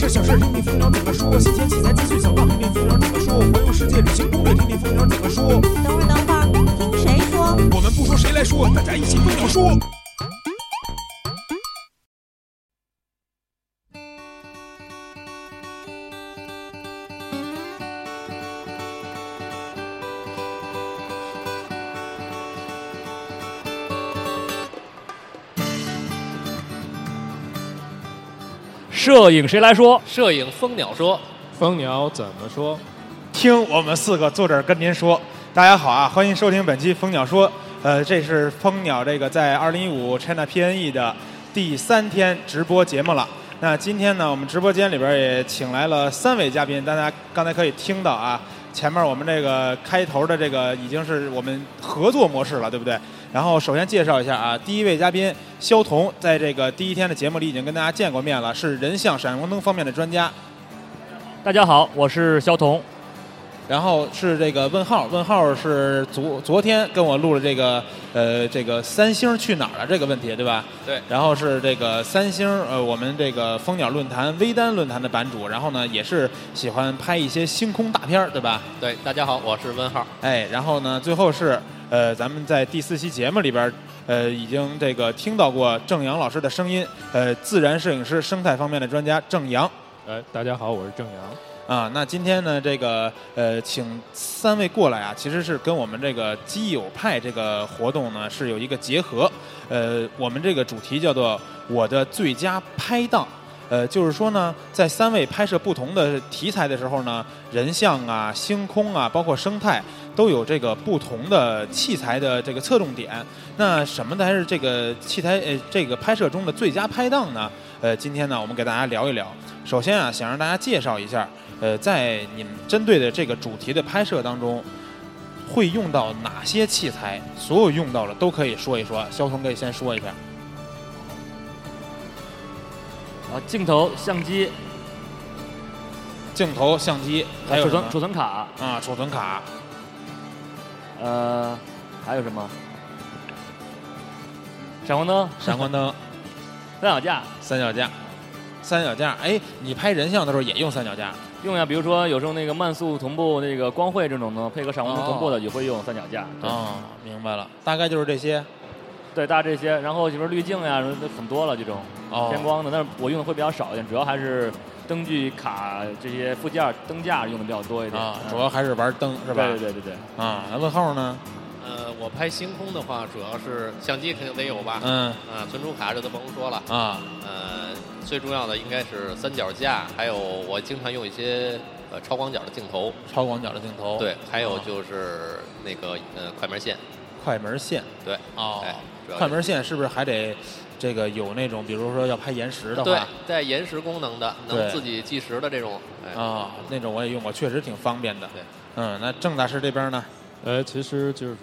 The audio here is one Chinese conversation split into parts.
大事小事听听蜂鸟怎么说，新鲜器材资讯小道听听蜂鸟怎么说，环游世界旅行攻略听听蜂鸟怎么说。等会儿，等会儿，听谁说？我们不说谁来说，大家一起蜂鸟说。摄影谁来说？摄影蜂鸟说，蜂鸟怎么说？听我们四个坐这儿跟您说，大家好啊，欢迎收听本期蜂鸟说。呃，这是蜂鸟这个在二零一五 China PNE 的第三天直播节目了。那今天呢，我们直播间里边也请来了三位嘉宾，大家刚才可以听到啊，前面我们这个开头的这个已经是我们合作模式了，对不对？然后首先介绍一下啊，第一位嘉宾肖彤，在这个第一天的节目里已经跟大家见过面了，是人像闪光灯方面的专家。大家好，我是肖彤。然后是这个问号，问号是昨昨天跟我录了这个呃这个三星去哪儿了这个问题，对吧？对。然后是这个三星呃我们这个蜂鸟论坛微单论坛的版主，然后呢也是喜欢拍一些星空大片儿，对吧？对，大家好，我是问号。哎，然后呢最后是呃咱们在第四期节目里边呃已经这个听到过郑阳老师的声音，呃自然摄影师生态方面的专家郑阳。哎，大家好，我是郑阳。啊，那今天呢，这个呃，请三位过来啊，其实是跟我们这个基友派这个活动呢是有一个结合。呃，我们这个主题叫做“我的最佳拍档”。呃，就是说呢，在三位拍摄不同的题材的时候呢，人像啊、星空啊，包括生态，都有这个不同的器材的这个侧重点。那什么才是这个器材呃这个拍摄中的最佳拍档呢？呃，今天呢，我们给大家聊一聊。首先啊，想让大家介绍一下。呃，在你们针对的这个主题的拍摄当中，会用到哪些器材？所有用到的都可以说一说。肖彤可以先说一下。啊，镜头、相机、镜头、相机，还有储存储存卡啊，储存卡。呃，还有什么？闪光灯、闪光灯、三脚架、三脚架、三脚架。哎，你拍人像的时候也用三脚架？用呀，比如说有时候那个慢速同步那个光绘这种的，配合闪光灯同步的也会用三脚架。啊，明白了，大概就是这些。对，大概这些，然后就是滤镜呀，很多了这种偏光的，但是我用的会比较少一点，主要还是灯具卡这些附件灯架用的比较多一点。啊，主要还是玩灯是吧？对对对对。啊，那问号呢？呃，我拍星空的话，主要是相机肯定得有吧？嗯。啊，存储卡这都甭说了。啊。呃，最重要的应该是三脚架，还有我经常用一些呃超广角的镜头。超广角的镜头。对，还有就是那个呃快门线。快门线。对。哦。快门线是不是还得这个有那种，比如说要拍延时的话？对，带延时功能的，能自己计时的这种。啊，那种我也用过，确实挺方便的。对。嗯，那郑大师这边呢？呃，其实就是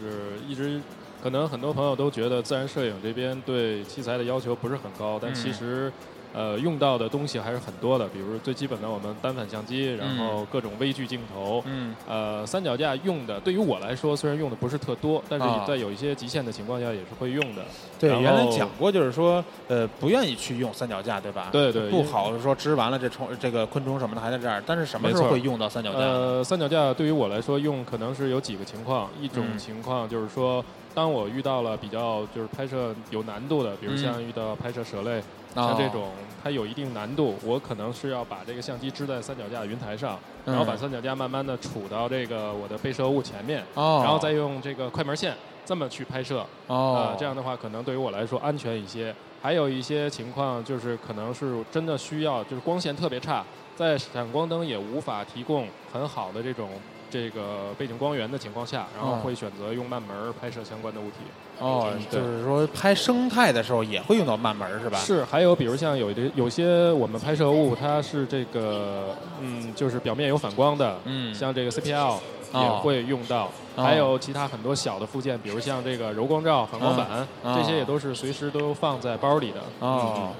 一直，可能很多朋友都觉得自然摄影这边对器材的要求不是很高，但其实。呃，用到的东西还是很多的，比如最基本的我们单反相机，然后各种微距镜头，嗯，呃，三脚架用的，对于我来说虽然用的不是特多，但是在有一些极限的情况下也是会用的。对，原来讲过，就是说，呃，不愿意去用三脚架，对吧？对对。不好说织完了这虫这个昆虫什么的还在这儿，但是什么时候会用到三脚架？呃，三脚架对于我来说用可能是有几个情况，一种情况就是说，当我遇到了比较就是拍摄有难度的，比如像遇到拍摄蛇类。像这种它有一定难度，我可能是要把这个相机支在三脚架的云台上，然后把三脚架慢慢的杵到这个我的被摄物前面，然后再用这个快门线这么去拍摄。啊，这样的话可能对于我来说安全一些。还有一些情况就是可能是真的需要，就是光线特别差，在闪光灯也无法提供很好的这种。这个背景光源的情况下，然后会选择用慢门拍摄相关的物体。哦，就是说拍生态的时候也会用到慢门是吧？是，还有比如像有的有些我们拍摄物，它是这个嗯，就是表面有反光的，嗯，像这个 CPL 也会用到，还有其他很多小的附件，比如像这个柔光罩、反光板，这些也都是随时都放在包里的。哦。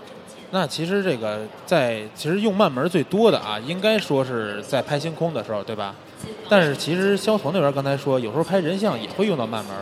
那其实这个在其实用慢门最多的啊，应该说是在拍星空的时候，对吧？但是其实肖彤那边刚才说，有时候拍人像也会用到慢门。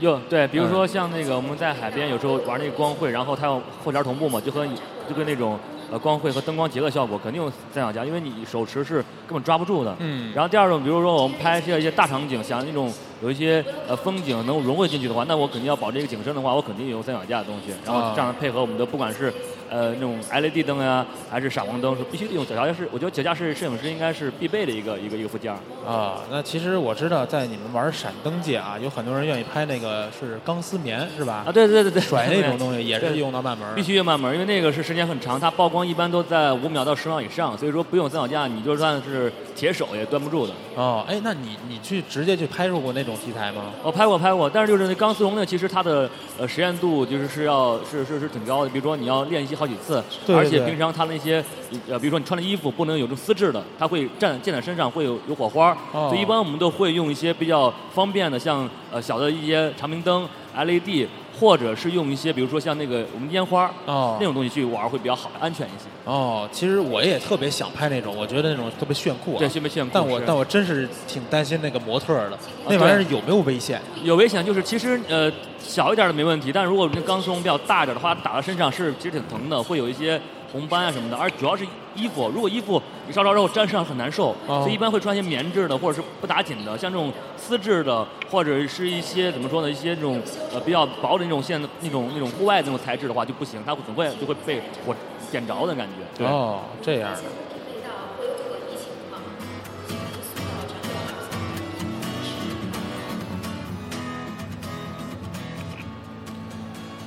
用对，比如说像那个我们在海边有时候玩那个光绘，然后它要后帘同步嘛，就和就跟那种呃光绘和灯光结合效果，肯定有三脚架，因为你手持是根本抓不住的。嗯。然后第二种，比如说我们拍摄一些大场景，像那种有一些呃风景能融汇进去的话，那我肯定要保这个景深的话，我肯定用三脚架的东西，然后这样配合我们的不管是。呃，那种 LED 灯呀，还是闪光灯，是必须得用脚架。是我觉得脚架是摄影师应该是必备的一个一个一个附件。啊，那其实我知道，在你们玩闪灯界啊，有很多人愿意拍那个是钢丝棉，是吧？啊，对对对对，甩那种东西也是用到慢门。必须用慢门，因为那个是时间很长，它曝光一般都在五秒到十秒以上，所以说不用三脚架，你就算是铁手也端不住的。哦，哎，那你你去直接去拍摄过那种题材吗？我拍过拍过，但是就是那钢丝绒呢，其实它的呃实验度就是是要是是是挺高的，比如说你要练习好几次。对。而且平常它那些，呃，比如说你穿的衣服不能有这种丝质的，它会溅溅在身上会有有火花，所以一般我们都会用一些比较方便的，像呃小的一些长明灯、LED，或者是用一些比如说像那个我们烟花哦那种东西去玩会比较好，安全一些。哦，其实我也特别想拍那种，我觉得那种特别炫酷，对，特别炫酷。但我但我真是挺担心那个模特的，那玩意儿有没有危险？有危险，就是其实呃小一点的没问题，但如果那钢丝绒比较大一点的话，打到身上是其实挺疼的，会有一些。红斑啊什么的，而主要是衣服，如果衣服你烧着之后粘上很难受，所以一般会穿一些棉质的或者是不打紧的，像这种丝质的或者是一些怎么说呢，一些这种呃比较薄的那种线那种那种户外那种材质的话就不行，它总会就会被火点着的感觉。哦，这样的。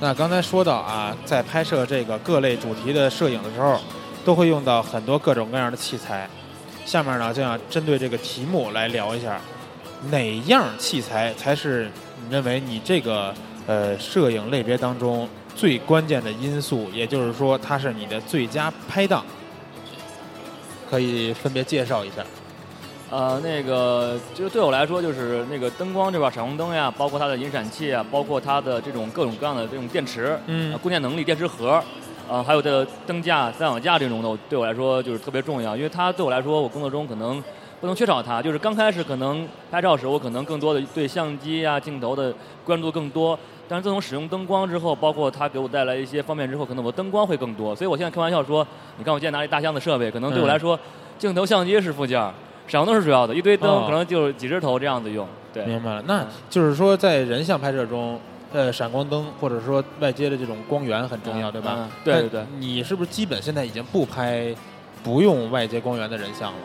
那刚才说到啊，在拍摄这个各类主题的摄影的时候，都会用到很多各种各样的器材。下面呢，就想针对这个题目来聊一下，哪样器材才是你认为你这个呃摄影类别当中最关键的因素？也就是说，它是你的最佳拍档。可以分别介绍一下。呃，那个就是对我来说，就是那个灯光这块，闪光灯呀，包括它的引闪器啊，包括它的这种各种各样的这种电池，嗯，供电能力、电池盒，呃，还有的灯架、三脚架这种的，对我来说就是特别重要，因为它对我来说，我工作中可能不能缺少它。就是刚开始可能拍照时，我可能更多的对相机啊、镜头的关注更多，但是自从使用灯光之后，包括它给我带来一些方便之后，可能我灯光会更多。所以我现在开玩笑说，你看我现在拿一大箱子设备，可能对我来说，镜头、相机是附件。闪光灯是主要的，一堆灯可能就几十头这样子用。对，明白了。那就是说，在人像拍摄中，呃，闪光灯或者说外接的这种光源很重要，对吧？对对对。你是不是基本现在已经不拍不用外接光源的人像了？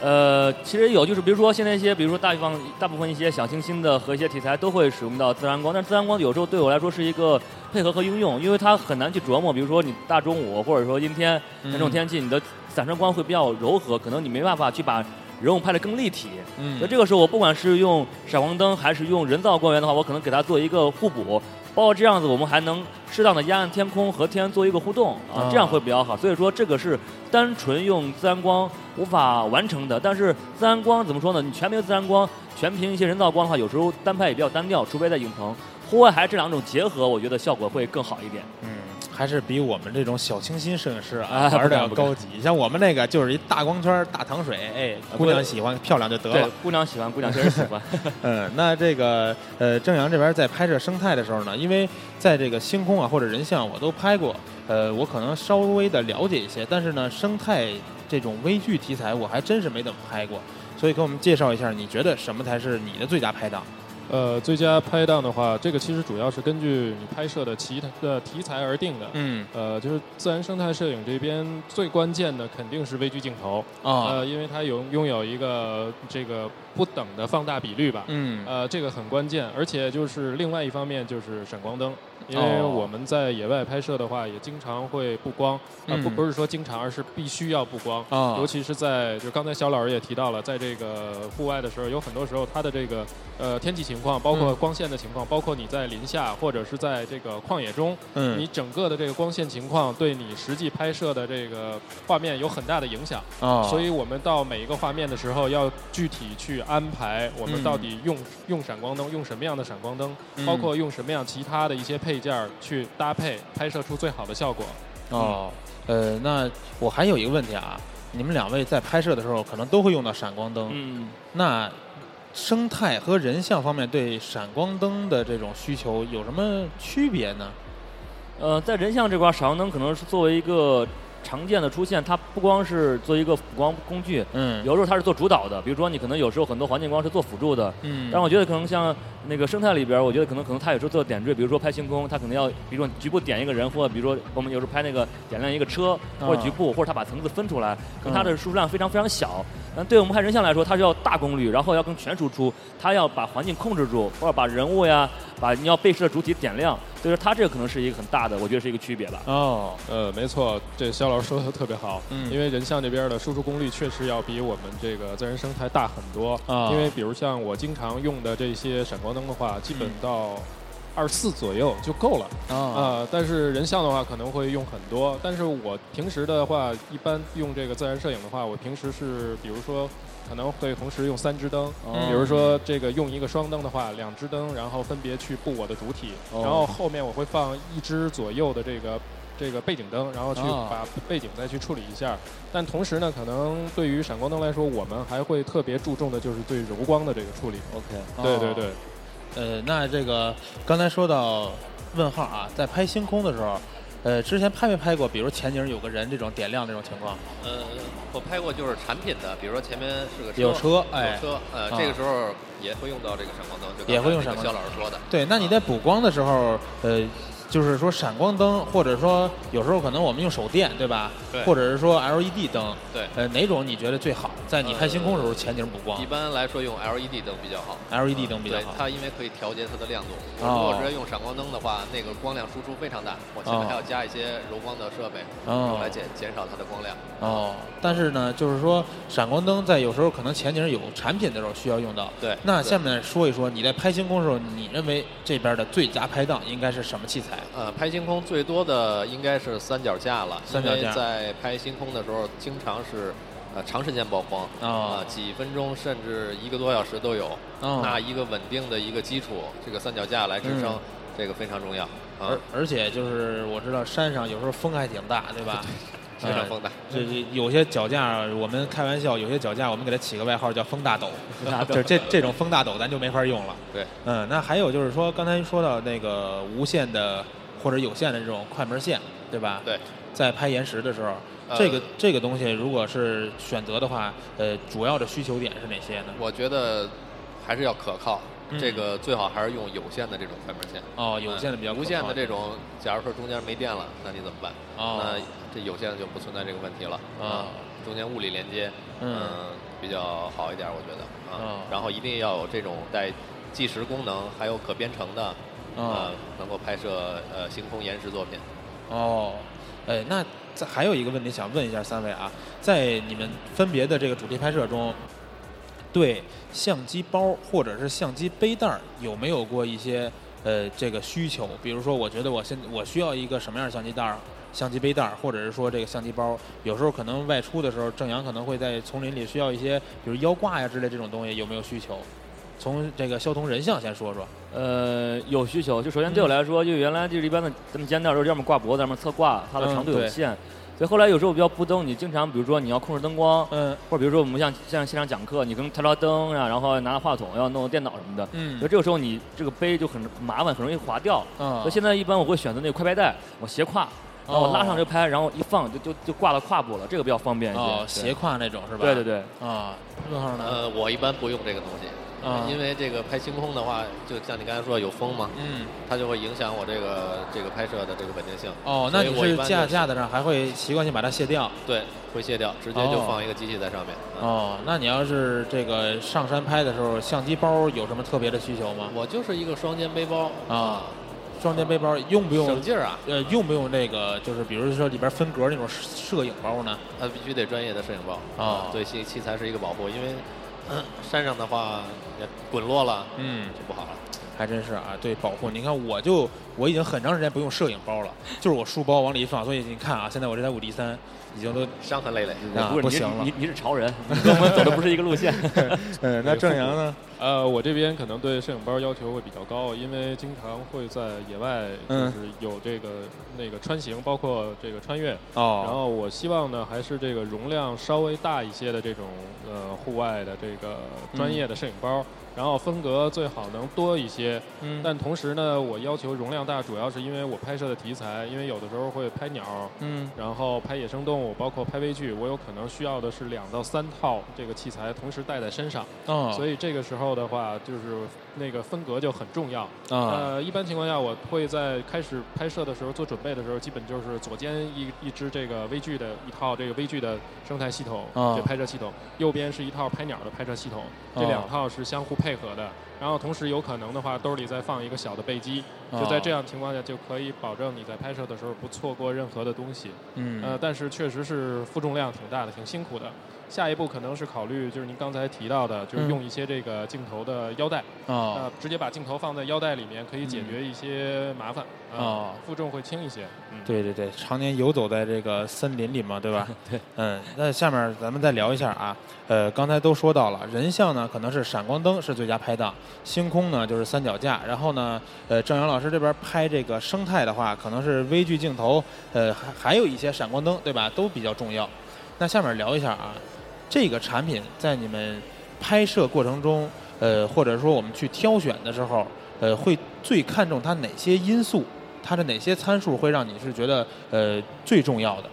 呃，其实有，就是比如说现在一些，比如说大方大部分一些小清新的和一些题材都会使用到自然光，但自然光有时候对我来说是一个配合和应用，因为它很难去琢磨。比如说你大中午或者说阴天那种天气，你的散射光会比较柔和，可能你没办法去把。人物拍的更立体，嗯，那这个时候我不管是用闪光灯还是用人造光源的话，我可能给它做一个互补，包括这样子我们还能适当的压暗天空和天做一个互动啊，这样会比较好。所以说这个是单纯用自然光无法完成的，但是自然光怎么说呢？你全凭自然光，全凭一些人造光的话，有时候单拍也比较单调，除非在影棚。户外还是这两种结合，我觉得效果会更好一点。嗯。还是比我们这种小清新摄影师啊玩的要高级。像我们那个就是一大光圈、大糖水，哎，姑娘喜欢漂亮就得了。姑娘喜欢，姑娘确实喜欢。嗯，那这个呃，正阳这边在拍摄生态的时候呢，因为在这个星空啊或者人像我都拍过，呃，我可能稍微的了解一些，但是呢，生态这种微距题材我还真是没怎么拍过，所以给我们介绍一下，你觉得什么才是你的最佳拍档？呃，最佳拍档的话，这个其实主要是根据你拍摄的其的题材而定的。嗯。呃，就是自然生态摄影这边最关键的肯定是微距镜头啊，呃，因为它有拥有一个这个不等的放大比率吧。嗯。呃，这个很关键，而且就是另外一方面就是闪光灯。因为我们在野外拍摄的话，也经常会布光，啊不不是说经常，而是必须要布光。啊，尤其是在就刚才小老师也提到了，在这个户外的时候，有很多时候它的这个呃天气情况，包括光线的情况，包括你在林下或者是在这个旷野中，嗯，你整个的这个光线情况对你实际拍摄的这个画面有很大的影响。啊，所以我们到每一个画面的时候，要具体去安排我们到底用用闪光灯，用什么样的闪光灯，包括用什么样其他的一些配件去。搭配拍摄出最好的效果。哦，呃，那我还有一个问题啊，你们两位在拍摄的时候可能都会用到闪光灯。嗯。那生态和人像方面对闪光灯的这种需求有什么区别呢？呃，在人像这块，闪光灯可能是作为一个常见的出现，它不光是做一个辅光工具，嗯，有时候它是做主导的。比如说你可能有时候很多环境光是做辅助的，嗯，但我觉得可能像那个生态里边，我觉得可能可能它有时候做点缀，比如说拍星空，它可能要比如说局部点一个人，或者比如说我们有时候拍那个点亮一个车或者局部，或者它把层次分出来，可能它的输出量非常非常小。但对我们看人像来说，它是要大功率，然后要更全输出，它要把环境控制住，或者把人物呀，把你要背摄的主体点亮。所以说它这个可能是一个很大的，我觉得是一个区别吧。哦，呃，没错，这肖老师说的特别好。嗯，因为人像这边的输出功率确实要比我们这个自然生态大很多。啊，因为比如像我经常用的这些闪光灯的话，基本到。二四左右就够了啊，但是人像的话可能会用很多。但是我平时的话，一般用这个自然摄影的话，我平时是比如说可能会同时用三支灯，比如说这个用一个双灯的话，两支灯，然后分别去布我的主体，然后后面我会放一支左右的这个这个背景灯，然后去把背景再去处理一下。但同时呢，可能对于闪光灯来说，我们还会特别注重的就是对柔光的这个处理。OK，对对对。呃，那这个刚才说到问号啊，在拍星空的时候，呃，之前拍没拍过？比如前景有个人这种点亮这种情况？呃，我拍过，就是产品的，比如说前面是个车，有车，哎，有车，呃，这个时候也会用到这个闪光灯，也会用闪光灯。肖老师说的，对，那你在补光的时候，呃。就是说闪光灯，或者说有时候可能我们用手电，对吧？对。或者是说 LED 灯。对。呃，哪种你觉得最好？在你拍星空的时候，前景补光。一般来说用 LED 灯比较好。LED 灯比较好。它因为可以调节它的亮度。如果直接用闪光灯的话，那个光亮输出非常大，我前面还要加一些柔光的设备，用来减减少它的光亮。哦。但是呢，就是说闪光灯在有时候可能前景有产品的时候需要用到。对。那下面说一说你在拍星空的时候，你认为这边的最佳拍档应该是什么器材？呃，拍星空最多的应该是三脚架了，三脚架在拍星空的时候，经常是呃长时间曝光啊，几分钟甚至一个多小时都有。那一个稳定的一个基础，这个三脚架来支撑，这个非常重要。而而且就是我知道山上有时候风还挺大，对吧？非常风大。这有些脚架，我们开玩笑，有些脚架我们给它起个外号叫“风大斗 ”，就这这种风大斗咱就没法用了。对，嗯，那还有就是说，刚才说到那个无线的。或者有线的这种快门线，对吧？对，在拍延时的时候，这个这个东西如果是选择的话，呃，主要的需求点是哪些呢？我觉得还是要可靠，这个最好还是用有线的这种快门线。哦，有线的比较。无线的这种，假如说中间没电了，那你怎么办？哦。那这有线的就不存在这个问题了。啊。中间物理连接，嗯，比较好一点，我觉得。啊。然后一定要有这种带计时功能，还有可编程的。呃，能够拍摄呃星空延时作品。哦，哎，那这还有一个问题想问一下三位啊，在你们分别的这个主题拍摄中，对相机包或者是相机背带有没有过一些呃这个需求？比如说，我觉得我现我需要一个什么样的相机袋、相机背带，或者是说这个相机包，有时候可能外出的时候，正阳可能会在丛林里需要一些，比如腰挂呀之类这种东西，有没有需求？从这个肖同人像先说说。呃，有需求。就首先对我来说，就原来就是一般的咱们肩带都是要么挂脖子，要么侧挂，它的长度有限。所以后来有时候比较布灯，你经常比如说你要控制灯光，嗯，或者比如说我们像像现场讲课，你可能调调灯啊，然后拿话筒要弄电脑什么的，嗯，所以这个时候你这个杯就很麻烦，很容易滑掉。嗯。所以现在一般我会选择那个快拍带，我斜挎，然后我拉上就拍，然后一放就就就挂到胯部了，这个比较方便一些。哦，斜挎那种是吧？对对对。啊，呢？呃，我一般不用这个东西。啊，因为这个拍星空的话，就像你刚才说有风嘛，嗯，它就会影响我这个这个拍摄的这个稳定性。哦，那你是架架子上还会习惯性把它卸掉？对，会卸掉，直接就放一个机器在上面。哦，那你要是这个上山拍的时候，相机包有什么特别的需求吗？我就是一个双肩背包啊，双肩背包用不用省劲儿啊？呃，用不用那个就是比如说里边分格那种摄影包呢？它必须得专业的摄影包啊，对器器材是一个保护，因为。山上的话也，滚落了，嗯，就不好了。还真是啊，对保护。你看，我就我已经很长时间不用摄影包了，就是我书包往里一放。所以你看啊，现在我这台五 D 三。已经都伤痕累累啊，不行了。你你是潮人，跟我们走的不是一个路线。嗯，那正阳呢？呃，我这边可能对摄影包要求会比较高，因为经常会在野外，就是有这个那个穿行，包括这个穿越。哦。然后我希望呢，还是这个容量稍微大一些的这种呃户外的这个专业的摄影包。然后风格最好能多一些。嗯。但同时呢，我要求容量大，主要是因为我拍摄的题材，因为有的时候会拍鸟，嗯，然后拍野生动物，包括拍微距，我有可能需要的是两到三套这个器材同时带在身上。哦。所以这个时候的话，就是那个分隔就很重要。啊。呃，一般情况下，我会在开始拍摄的时候做准备的时候，基本就是左肩一一支这个微距的一套这个微距的生态系统，这拍摄系统，右边是一套拍鸟的拍摄系统，这两套是相互配合的。然后同时有可能的话，兜里再放一个小的备机，就在这样情况下就可以保证你在拍摄的时候不错过任何的东西。嗯。呃，但是确实是负重量挺大的，挺辛苦的。下一步可能是考虑，就是您刚才提到的，就是用一些这个镜头的腰带啊，直接把镜头放在腰带里面，可以解决一些麻烦啊，负重会轻一些。对对对，常年游走在这个森林里嘛，对吧？对。嗯，那下面咱们再聊一下啊，呃，刚才都说到了，人像呢可能是闪光灯是最佳拍档，星空呢就是三脚架，然后呢，呃，郑阳老师这边拍这个生态的话，可能是微距镜头，呃，还还有一些闪光灯，对吧？都比较重要。那下面聊一下啊。这个产品在你们拍摄过程中，呃，或者说我们去挑选的时候，呃，会最看重它哪些因素？它的哪些参数会让你是觉得呃最重要的？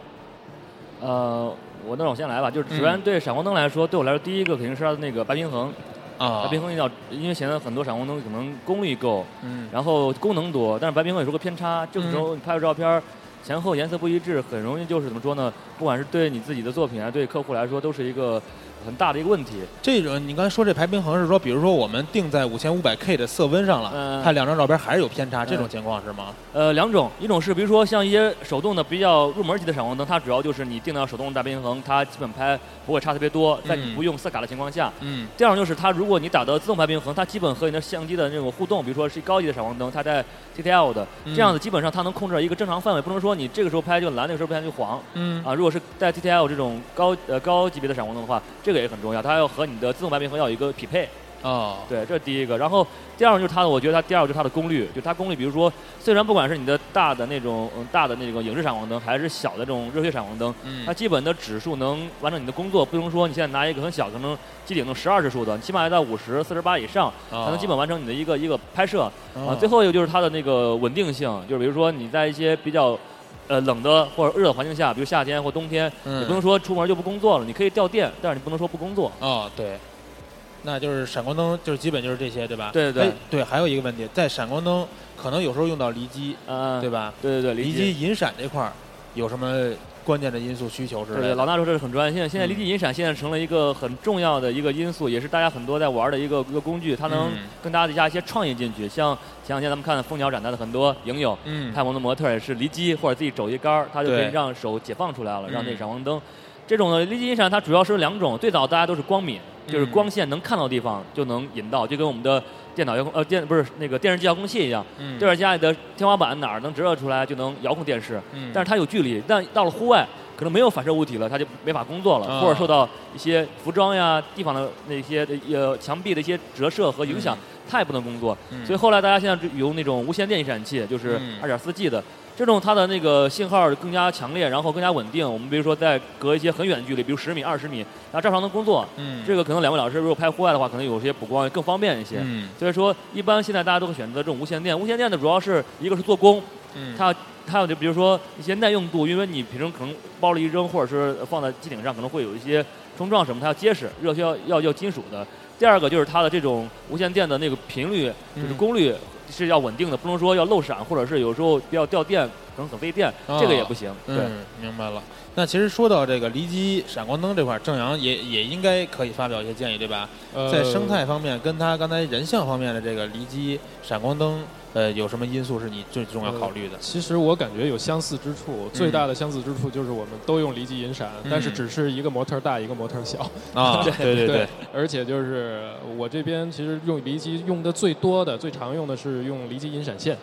呃，我那我先来吧，就是首先对闪光灯来说，对我来说第一个肯定是它的那个白平衡啊，白平衡一定要，因为现在很多闪光灯可能功率够，嗯，然后功能多，但是白平衡有时候偏差，这个时候你拍个照片。前后颜色不一致，很容易就是怎么说呢？不管是对你自己的作品，还是对客户来说，都是一个。很大的一个问题。这种你刚才说这排平衡是说，比如说我们定在五千五百 K 的色温上了，看两张照片还是有偏差，这种情况是吗？呃，两种，一种是比如说像一些手动的比较入门级的闪光灯，它主要就是你定到手动大平衡，它基本拍不会差特别多，在你不用色卡的情况下。嗯。第二种就是它如果你打的自动排平衡，它基本和你的相机的那种互动，比如说是高级的闪光灯，它在 TTL 的这样子，基本上它能控制一个正常范围，不能说你这个时候拍就蓝，那个时候拍就黄。嗯。啊，如果是在 TTL 这种高呃高级别的闪光灯的话，这个也很重要，它要。和你的自动白平衡要有一个匹配哦，对，这是第一个。然后第二个就是它的，我觉得它第二个就是它的功率，就它功率，比如说，虽然不管是你的大的那种嗯大的那个影视闪光灯，还是小的这种热血闪光灯，它基本的指数能完成你的工作，不能说你现在拿一个很小，可能机顶能十二指数的，起码要到五十四十八以上，才能基本完成你的一个一个拍摄。啊，最后一个就是它的那个稳定性，就是比如说你在一些比较。呃，冷的或者热的环境下，比如夏天或冬天，你不能说出门就不工作了，你可以掉电，但是你不能说不工作。哦，对，那就是闪光灯，就是基本就是这些，对吧？对对对。对，还有一个问题，在闪光灯可能有时候用到离机，嗯对吧？对对对，离机引闪这块儿有什么？关键的因素需求是对，老大说这是很专业。现在现在离机引闪现在成了一个很重要的一个因素，也是大家很多在玩的一个一个工具。它能跟大家加一些创意进去。像前两天咱们看的蜂鸟展台的很多影友，拍我们的模特也是离机或者自己肘一杆儿，他就可以让手解放出来了，让那闪光灯。这种的离机引闪它主要是两种，最早大家都是光敏，就是光线能看到的地方就能引到，就跟我们的。电脑遥控呃电不是那个电视机遥控器一样，这边家里的天花板哪儿能折射出来就能遥控电视，但是它有距离，但到了户外可能没有反射物体了，它就没法工作了，或者受到一些服装呀地方的那些呃墙壁的一些折射和影响，它也不能工作。所以后来大家现在用那种无线电引闪器，就是二点四 G 的。这种它的那个信号更加强烈，然后更加稳定。我们比如说在隔一些很远的距离，比如十米、二十米，然后照常能工作。嗯，这个可能两位老师如果拍户外的话，可能有些补光更方便一些。嗯，所以说一般现在大家都会选择这种无线电。无线电的主要是一个是做工，嗯，它它有就比如说一些耐用度，因为你平时可能包了一扔，或者是放在机顶上可能会有一些冲撞什么，它要结实，热需要要要金属的。第二个就是它的这种无线电的那个频率，就是功率。是要稳定的，不能说要漏闪，或者是有时候比较掉电，可能很费电，这个也不行。对，明白了。那其实说到这个离机闪光灯这块，郑阳也也应该可以发表一些建议，对吧？在生态方面，跟他刚才人像方面的这个离机闪光灯。呃，有什么因素是你最重要考虑的？其实我感觉有相似之处，最大的相似之处就是我们都用离机引闪，但是只是一个模特大，一个模特小。啊，对对对。而且就是我这边其实用离机用的最多的、最常用的是用离机引闪线。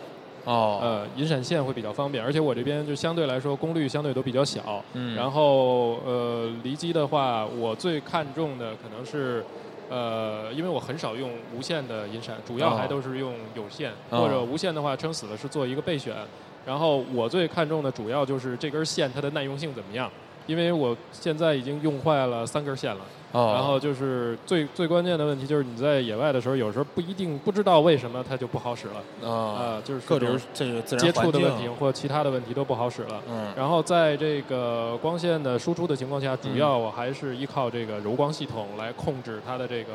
哦。呃，引闪线会比较方便，而且我这边就相对来说功率相对都比较小。嗯。然后呃，离机的话，我最看重的可能是。呃，因为我很少用无线的音闪，主要还都是用有线或者无线的话，撑死了是做一个备选。然后我最看重的主要就是这根线它的耐用性怎么样。因为我现在已经用坏了三根线了。哦。然后就是最最关键的问题就是你在野外的时候，有时候不一定不知道为什么它就不好使了。啊。就是各种这个接触的问题或其他的问题都不好使了。嗯。然后在这个光线的输出的情况下，主要我还是依靠这个柔光系统来控制它的这个。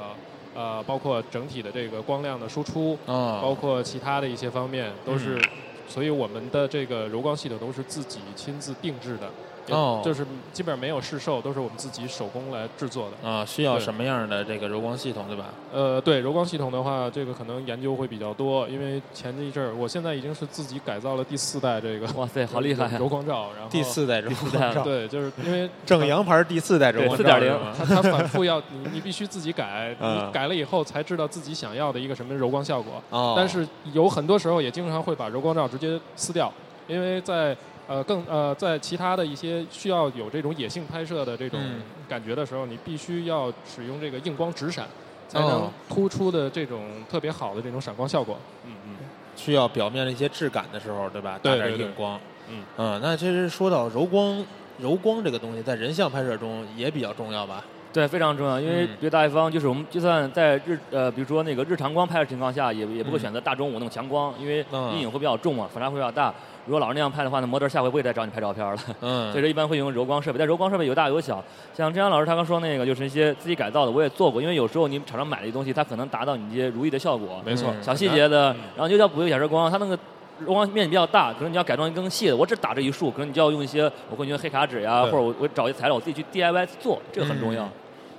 呃，包括整体的这个光亮的输出，包括其他的一些方面，都是，所以我们的这个柔光系统都是自己亲自定制的。哦，就是基本上没有试售，都是我们自己手工来制作的。啊，需要什么样的这个柔光系统，对吧？呃，对，柔光系统的话，这个可能研究会比较多，因为前一阵儿，我现在已经是自己改造了第四代这个。哇塞，好厉害！柔光罩，然后第四代柔光罩，对，就是因为 正阳牌第四代柔光罩，四点零，它它反复要你，你必须自己改，你改了以后才知道自己想要的一个什么柔光效果。哦。但是有很多时候也经常会把柔光罩直接撕掉，因为在。呃，更呃，在其他的一些需要有这种野性拍摄的这种感觉的时候，你必须要使用这个硬光直闪，才能突出的这种特别好的这种闪光效果。嗯嗯。需要表面的一些质感的时候，对吧？打点硬光。嗯。嗯，那其实说到柔光，柔光这个东西在人像拍摄中也比较重要吧？对，非常重要。因为别的大方就是我们就算在日呃，比如说那个日常光拍的情况下，也也不会选择大中午那种强光，因为阴影会比较重嘛，反差会比较大。如果老是那样拍的话，那模特下回不会再找你拍照片了。嗯，所以说一般会用柔光设备，但柔光设备有大有小。像张阳老师他刚说那个，就是一些自己改造的，我也做过。因为有时候你厂商买的东西，它可能达到你一些如意的效果。没错。小细节的，然后就要补一个小柔光，它那个柔光面积比较大，可能你要改装更细的。我只打这一束，可能你就要用一些我会觉得黑卡纸呀，或者我我找一些材料，我自己去 DIY 做，这个很重要。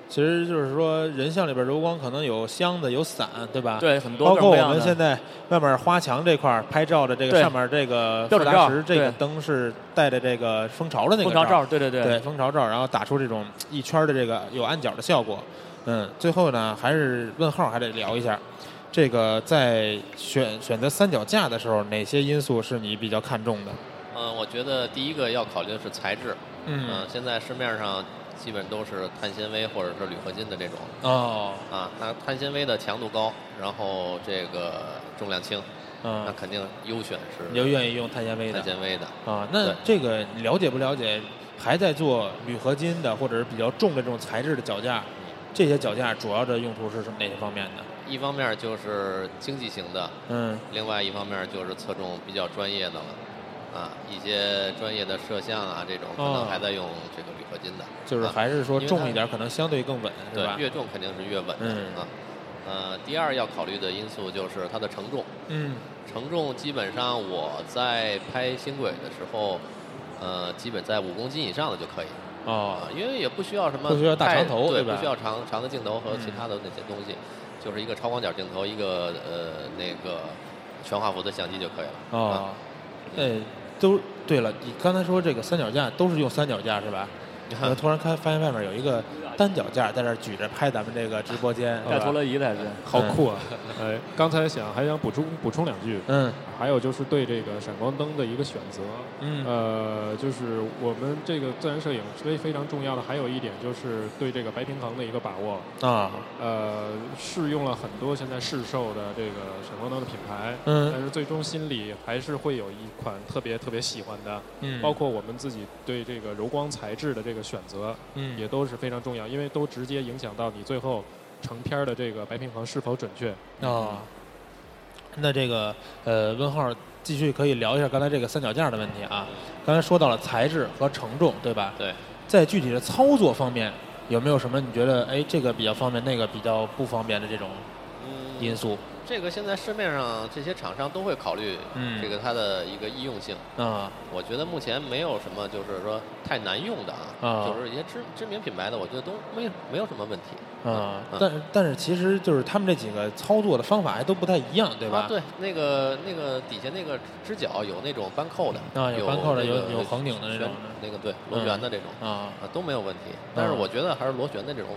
其实就是说，人像里边柔光可能有箱子、有伞，对吧？对，很多。包括我们现在外面花墙这块拍照的这个上面这个标准罩，这个灯是带着这个蜂巢的那个蜂巢罩，对对对，对蜂巢罩，然后打出这种一圈的这个有暗角的效果。嗯，最后呢，还是问号还得聊一下，这个在选选择三脚架的时候，哪些因素是你比较看重的？嗯，我觉得第一个要考虑的是材质。嗯，现在市面上。基本都是碳纤维或者是铝合金的这种哦啊，那碳纤维的强度高，然后这个重量轻，嗯，那肯定优选是。你就愿意用碳纤维的？碳纤维的啊，那这个了解不了解？还在做铝合金的或者是比较重的这种材质的脚架，这些脚架主要的用途是什么哪些方面的？一方面就是经济型的，嗯，另外一方面就是侧重比较专业的了。啊，一些专业的摄像啊，这种可能还在用这个铝合金的，就是还是说重一点，可能相对更稳，对吧？越重肯定是越稳。嗯啊，呃，第二要考虑的因素就是它的承重。嗯，承重基本上我在拍星轨的时候，呃，基本在五公斤以上的就可以。哦，因为也不需要什么，不需要大长头，对吧？不需要长长的镜头和其他的那些东西，就是一个超广角镜头，一个呃那个全画幅的相机就可以了。哦，对。都对了，你刚才说这个三脚架都是用三脚架是吧？你看突然看发现外面有一个。单脚架在这举着拍咱们这个直播间，带陀螺仪在这，好酷啊！哎，刚才想还想补充补充两句，嗯，还有就是对这个闪光灯的一个选择，嗯，呃，就是我们这个自然摄影非非常重要的还有一点就是对这个白平衡的一个把握。啊，呃，试用了很多现在市售的这个闪光灯的品牌，嗯，但是最终心里还是会有一款特别特别喜欢的，嗯，包括我们自己对这个柔光材质的这个选择，嗯，也都是非常重要。因为都直接影响到你最后成片的这个白平衡是否准确啊？那这个呃，问号继续可以聊一下刚才这个三脚架的问题啊。刚才说到了材质和承重，对吧？对。在具体的操作方面，有没有什么你觉得哎这个比较方便，那个比较不方便的这种因素？这个现在市面上这些厂商都会考虑，这个它的一个易用性啊。我觉得目前没有什么就是说太难用的啊，就是一些知知名品牌的，我觉得都没没有什么问题啊。但但是其实就是他们这几个操作的方法还都不太一样，对吧？对，那个那个底下那个支脚有那种扳扣的啊，有扳扣的，有有横顶的那种，那个对螺旋的这种啊都没有问题。但是我觉得还是螺旋的这种。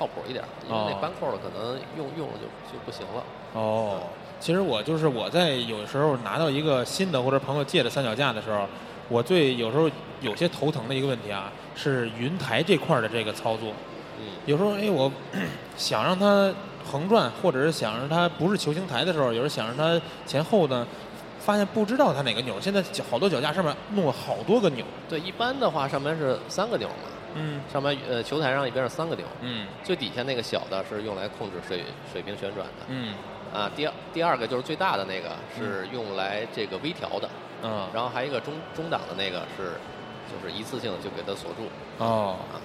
靠谱一点，因为那扳扣的可能用用了就就不行了。哦，其实我就是我在有时候拿到一个新的或者朋友借的三脚架的时候，我最有时候有些头疼的一个问题啊，是云台这块的这个操作。嗯。有时候哎，我 想让它横转，或者是想让它不是球形台的时候，有时候想让它前后呢。发现不知道它哪个钮。现在好多脚架上面弄了好多个钮。对，一般的话上面是三个钮嘛。嗯。上面呃球台上一边是三个钮。嗯。最底下那个小的是用来控制水水平旋转的。嗯。啊，第二第二个就是最大的那个是用来这个微调的。嗯。然后还有一个中中档的那个是，就是一次性就给它锁住。哦。啊，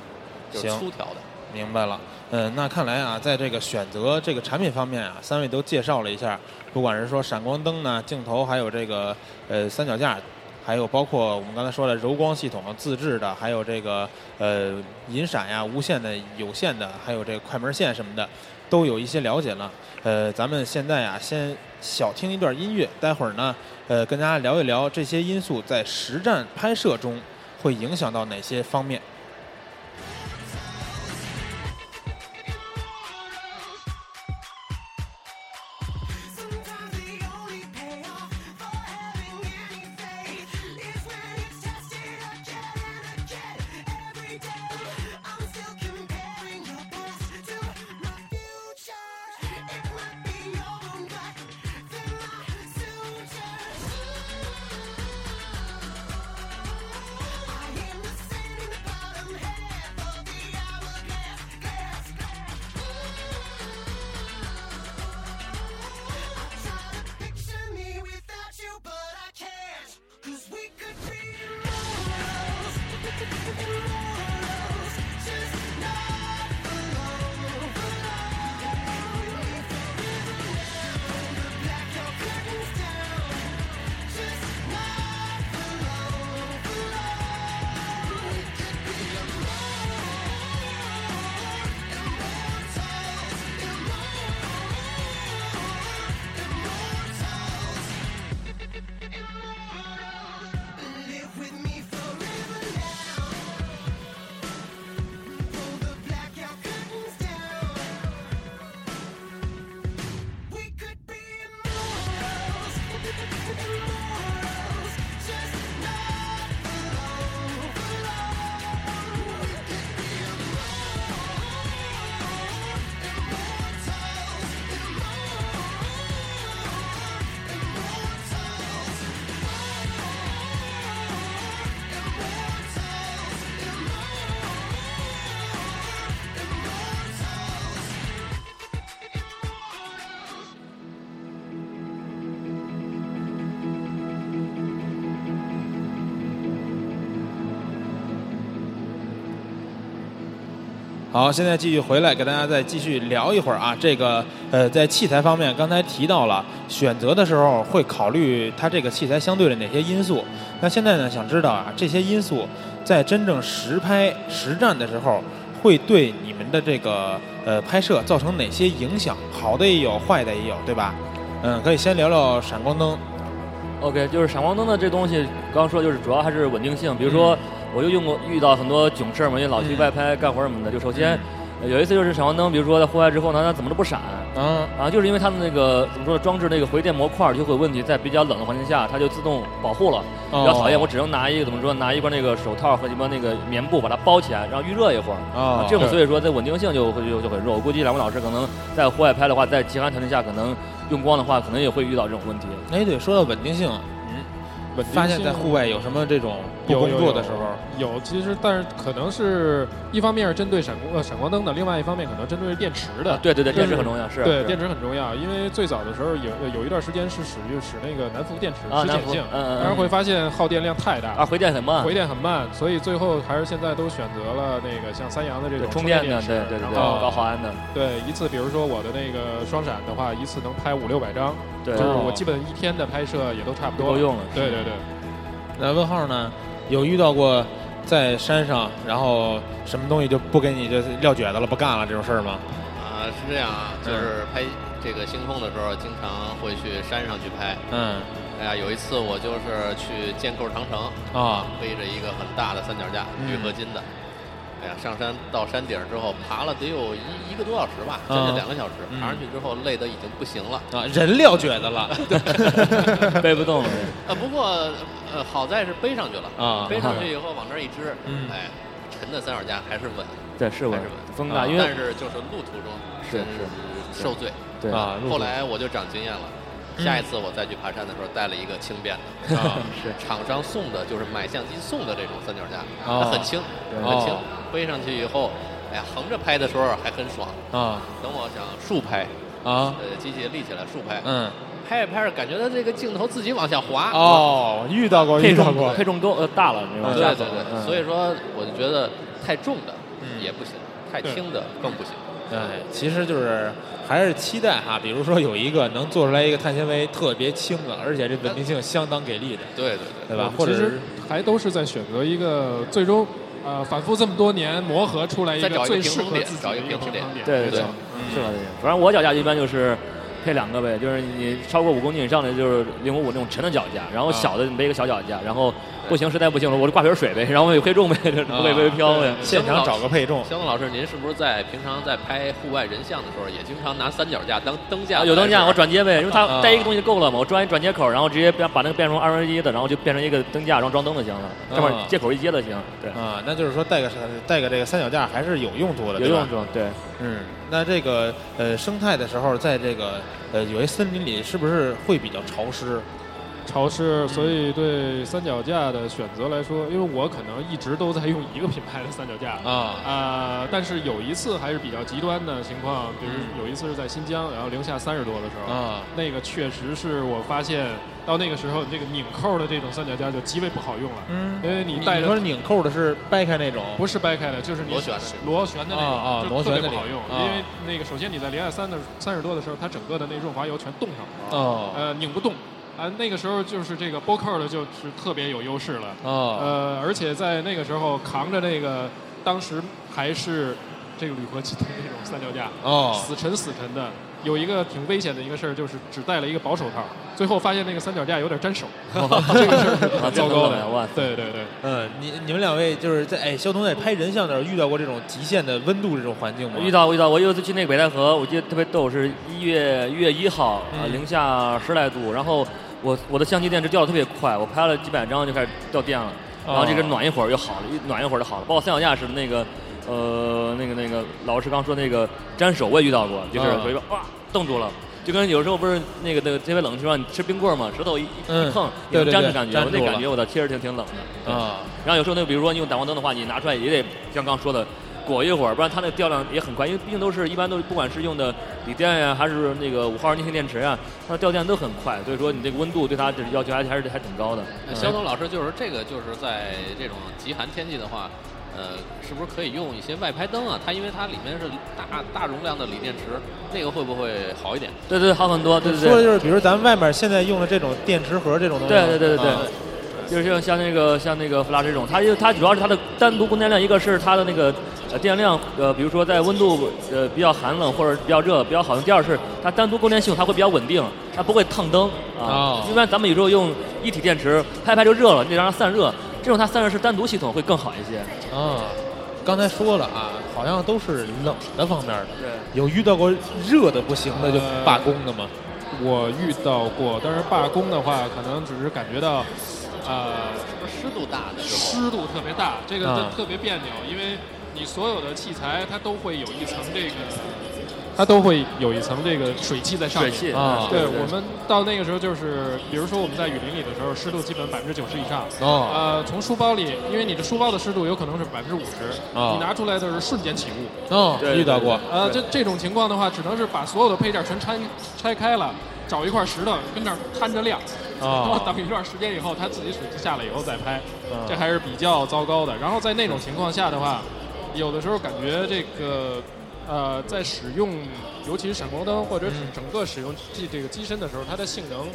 就是粗调的。明白了。嗯，那看来啊，在这个选择这个产品方面啊，三位都介绍了一下，不管是说闪光灯呢、镜头，还有这个呃三脚架，还有包括我们刚才说的柔光系统、自制的，还有这个呃银闪呀、无线的、有线的，还有这个快门线什么的，都有一些了解了。呃，咱们现在啊，先小听一段音乐，待会儿呢，呃，跟大家聊一聊这些因素在实战拍摄中会影响到哪些方面。好，现在继续回来，给大家再继续聊一会儿啊。这个呃，在器材方面，刚才提到了选择的时候会考虑它这个器材相对的哪些因素。那现在呢，想知道啊，这些因素在真正实拍实战的时候，会对你们的这个呃拍摄造成哪些影响？好的也有，坏的也有，对吧？嗯，可以先聊聊闪光灯。OK，就是闪光灯的这东西，刚刚说就是主要还是稳定性，比如说。我就用过遇到很多囧事儿嘛，因为老去外拍干活什么的。就首先有一次就是闪光灯，比如说在户外之后呢，它怎么都不闪。啊。啊，就是因为它的那个怎么说装置那个回电模块就会有问题，在比较冷的环境下，它就自动保护了。比较讨厌，我只能拿一个怎么说，拿一块那个手套和什么那个棉布把它包起来，然后预热一会儿。啊。这种所以说在稳定性就会就就很弱。我估计两位老师可能在户外拍的话，在极寒条件下可能用光的话，可能也会遇到这种问题。哎，对，说到稳定性。发现在户外有什么这种不工作的时候？有，其实但是可能是一方面是针对闪光呃闪光灯的，另外一方面可能针对电池的。对对对，电池很重要，是。对，电池很重要，因为最早的时候有有一段时间是使用使那个南孚电池实碱性，但是会发现耗电量太大，啊，回电很慢，回电很慢，所以最后还是现在都选择了那个像三洋的这种充电的，对对对，高毫安的。对，一次比如说我的那个双闪的话，一次能拍五六百张，对，就是我基本一天的拍摄也都差不多够用了。对对对。那问号呢？有遇到过在山上，然后什么东西就不给你就撂蹶子了，不干了这种事儿吗？啊，是这样啊，就是拍这个星空的时候，经常会去山上去拍。嗯。哎呀，有一次我就是去建构长城啊，背着一个很大的三脚架，铝合金的。哎呀，上山到山顶之后，爬了得有一一个多小时吧，将近两个小时。爬上去之后，累得已经不行了啊，人撂蹶子了 背不动了。啊，不过呃，好在是背上去了啊，背上去以后往那儿一支，哎，沉的三脚架还是稳，对，是稳，是稳，风大，因为但是就是路途中是是受罪，对啊。后来我就长经验了，下一次我再去爬山的时候带了一个轻便的，啊，是厂商送的，就是买相机送的这种三脚架，它很轻，很轻，背上去以后，哎呀，横着拍的时候还很爽啊。等我想竖拍啊，呃，机器立起来竖拍，嗯。拍着拍着，感觉它这个镜头自己往下滑。哦，遇到过，遇到过，配重多呃大了，对对对。所以说，我就觉得太重的也不行，太轻的更不行。对，其实就是还是期待哈，比如说有一个能做出来一个碳纤维特别轻的，而且这稳定性相当给力的。对对对，对吧？或者是还都是在选择一个最终呃反复这么多年磨合出来一个最适合自己的平衡点。对对对，是吧？反正我脚架一般就是。配两个呗，就是你超过五公斤以上的就是零五五那种沉的脚架，然后小的背一个小脚架，然后不行实在不行了，我就挂瓶水呗，然后我有配重呗，不会微飘呗。现场找个配重。肖东老师，您是不是在平常在拍户外人像的时候，也经常拿三脚架当灯架？有灯架，我转接呗，因为它带一个东西就够了嘛，我装一转接口，然后直接把把那个变成二分之一的，然后就变成一个灯架，然后装灯就行了，这块接口一接就行。对啊，那就是说带个带个这个三脚架还是有用途的，有用处。对，嗯，那这个呃生态的时候，在这个。呃，有些森林里是不是会比较潮湿？潮湿，所以对三脚架的选择来说，因为我可能一直都在用一个品牌的三脚架啊啊，但是有一次还是比较极端的情况，比如有一次是在新疆，然后零下三十多的时候啊，那个确实是我发现到那个时候，这个拧扣的这种三脚架就极为不好用了，嗯，因为你带着拧扣的是掰开那种，不是掰开的，就是螺旋的螺旋的那种啊，螺旋的不好用，因为那个首先你在零下三的三十多的时候，它整个的那润滑油全冻上了，哦，呃，拧不动。啊，那个时候就是这个波扣的，就是特别有优势了。哦。呃，而且在那个时候扛着那个，当时还是这个铝合金的那种三脚架。哦。死沉死沉的，有一个挺危险的一个事儿，就是只戴了一个薄手套，最后发现那个三脚架有点粘手。这个事儿很 糟糕的。哇。对对对。嗯，你你们两位就是在哎，肖彤在拍人像的时候遇到过这种极限的温度这种环境吗？遇到遇到，我有一次去那个北戴河，我记得特别逗，是一月一月一号，啊，零下十来度，然后。我我的相机电池掉的特别快，我拍了几百张就开始掉电了，然后这个暖一会儿又好了，一暖一会儿就好了。包括三脚架似的那个，呃，那个那个老师刚说那个粘手我也遇到过，就是有一个哇冻住了，就跟有时候不是那个那个特别冷的时候你吃冰棍嘛，舌头一一碰有粘的感觉，我那感觉我的其实挺挺冷的。啊，然后有时候那个比如说你用打光灯的话，你拿出来也得像刚说的。裹一会儿，不然它那个掉量也很快，因为毕竟都是一般都不管是用的锂电呀，还是那个五号二宁电池啊，它的掉电都很快，所以说你这个温度对它要求还还是还挺高的。肖东老师就是这个，就是在这种极寒天气的话，呃，是不是可以用一些外拍灯啊？它因为它里面是大大容量的锂电池，那个会不会好一点？对对，好很多。对对对。说的就是，比如咱们外面现在用的这种电池盒这种东西。对对对对对。就是像像那个像那个弗拉这种，它就它主要是它的单独供电量，一个是它的那个呃电量，呃比如说在温度呃比较寒冷或者比较热比较好用。第二是它单独供电系统它会比较稳定，它不会烫灯啊。一般咱们有时候用一体电池拍拍就热了，你得让它散热。这种它散热是单独系统会更好一些。啊，刚才说了啊，好像都是冷的方面的。对。有遇到过热的不行的就罢工的吗？我遇到过，但是罢工的话，可能只是感觉到。呃，什么湿度大的时候？湿度特别大，这个特别别扭，因为你所有的器材它都会有一层这个，它都会有一层这个水汽在上面。水汽啊，对我们到那个时候就是，比如说我们在雨林里的时候，湿度基本百分之九十以上。哦。呃，从书包里，因为你的书包的湿度有可能是百分之五十，你拿出来的是瞬间起雾。哦，遇到过。呃，这这种情况的话，只能是把所有的配件全拆拆开了。找一块石头跟那儿摊着晾，然后等一段时间以后，它自己水汽下来以后再拍，这还是比较糟糕的。然后在那种情况下的话，有的时候感觉这个呃，在使用尤其是闪光灯或者整个使用这这个机身的时候，它的性能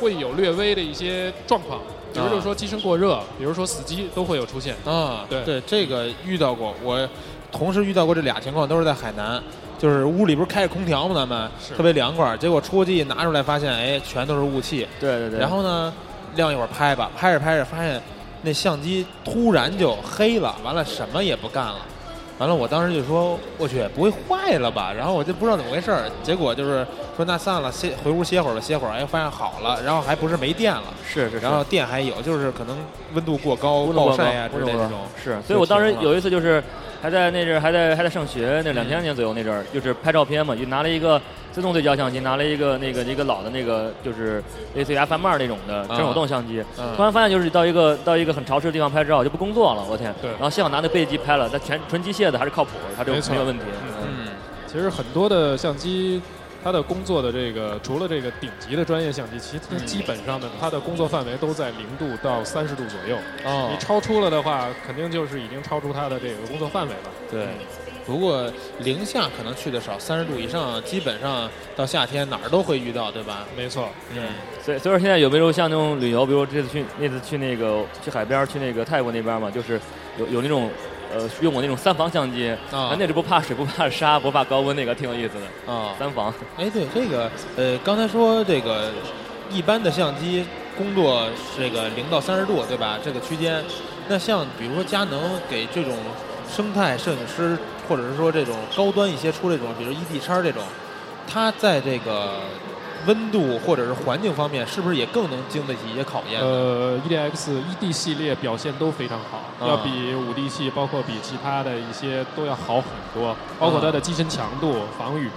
会有略微的一些状况，比如说机身过热，比如说死机都会有出现。啊，对对，这个遇到过，我同时遇到过这俩情况，都是在海南。就是屋里不是开着空调吗？咱们特别凉快，结果出去拿出来发现，哎，全都是雾气。对对对。然后呢，晾一会儿拍吧，拍着拍着发现那相机突然就黑了，完了什么也不干了。完了，我当时就说，我去，不会坏了吧？然后我就不知道怎么回事儿。结果就是说，那算了，歇回屋歇会儿吧，歇会儿，哎，发现好了。然后还不是没电了，是是。然后电还有，就是可能温度过高、暴晒啊之类这种。是，所以我当时有一次就是。还在那阵儿还在还在上学，那两千年左右那阵儿，就是拍照片嘛，就拿了一个自动对焦相机，拿了一个那个一个老的那个就是类似于 F M 二那种的真手动相机。突然发现就是到一个到一个很潮湿的地方拍照就不工作了，我天！对。然后幸好拿那背机拍了，它全纯机械的还是靠谱，它就没有问题。嗯。其实很多的相机。他的工作的这个，除了这个顶级的专业相机，其实基本上呢，他的工作范围都在零度到三十度左右。哦，你超出了的话，肯定就是已经超出他的这个工作范围了。对，不过零下可能去的少，三十度以上，基本上到夏天哪儿都会遇到，对吧？没错。嗯。所以，所以说现在有没有像那种旅游，比如这次去那次去那个去海边去那个泰国那边嘛，就是有有那种。呃，用我那种三防相机，啊，那是不怕水，不怕沙，不怕高温，那个挺有意思的啊。三防，哎，对这个，呃，刚才说这个一般的相机工作这个零到三十度，对吧？这个区间，那像比如说佳能给这种生态摄影师，或者是说这种高端一些出这种，比如 E D 叉这种，它在这个。温度或者是环境方面，是不是也更能经得起一些考验？呃，E D X E D 系列表现都非常好，要比五 D 系，包括比其他的一些都要好很多，包括它的机身强度、防雨、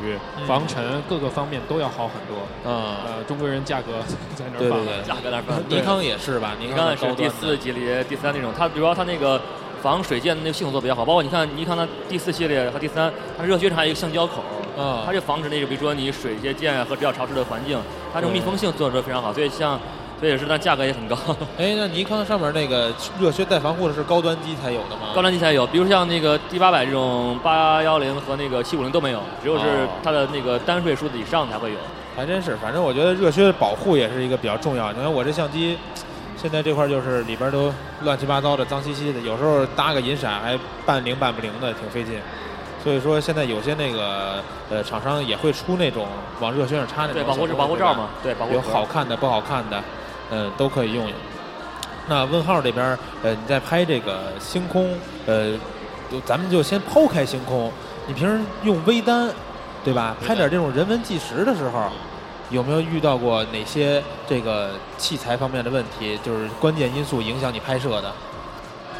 防尘各个方面都要好很多。啊，呃，中国人价格在那儿放，价格那儿放。尼康也是吧？尼康是第四级里、第三那种，它主要它那个防水溅的那个系统做比较好，包括你看尼康的第四系列和第三，它热靴上还有一个橡胶口。啊，它就防止那个，比如说你水溅溅和比较潮湿的环境，它这种密封性做的非常好，所以像，所以也是，但价格也很高。哎，那尼康上面那个热靴带防护的是高端机才有的吗？高端机才有，比如像那个 D 八百这种八幺零和那个七五零都没有，只有是它的那个单位数字以上才会有。还真是，反正我觉得热靴保护也是一个比较重要。你看我这相机，现在这块就是里边都乱七八糟的、脏兮兮的，有时候搭个银闪还半灵半不灵的，挺费劲。所以说，现在有些那个呃厂商也会出那种往热靴上插那种保护保护罩嘛，对，保护有好看的、不好看的，嗯，都可以用用。那问号这边，呃，你在拍这个星空，呃，咱们就先抛开星空，你平时用微单，对吧？拍点这种人文纪实的时候，有没有遇到过哪些这个器材方面的问题？就是关键因素影响你拍摄的？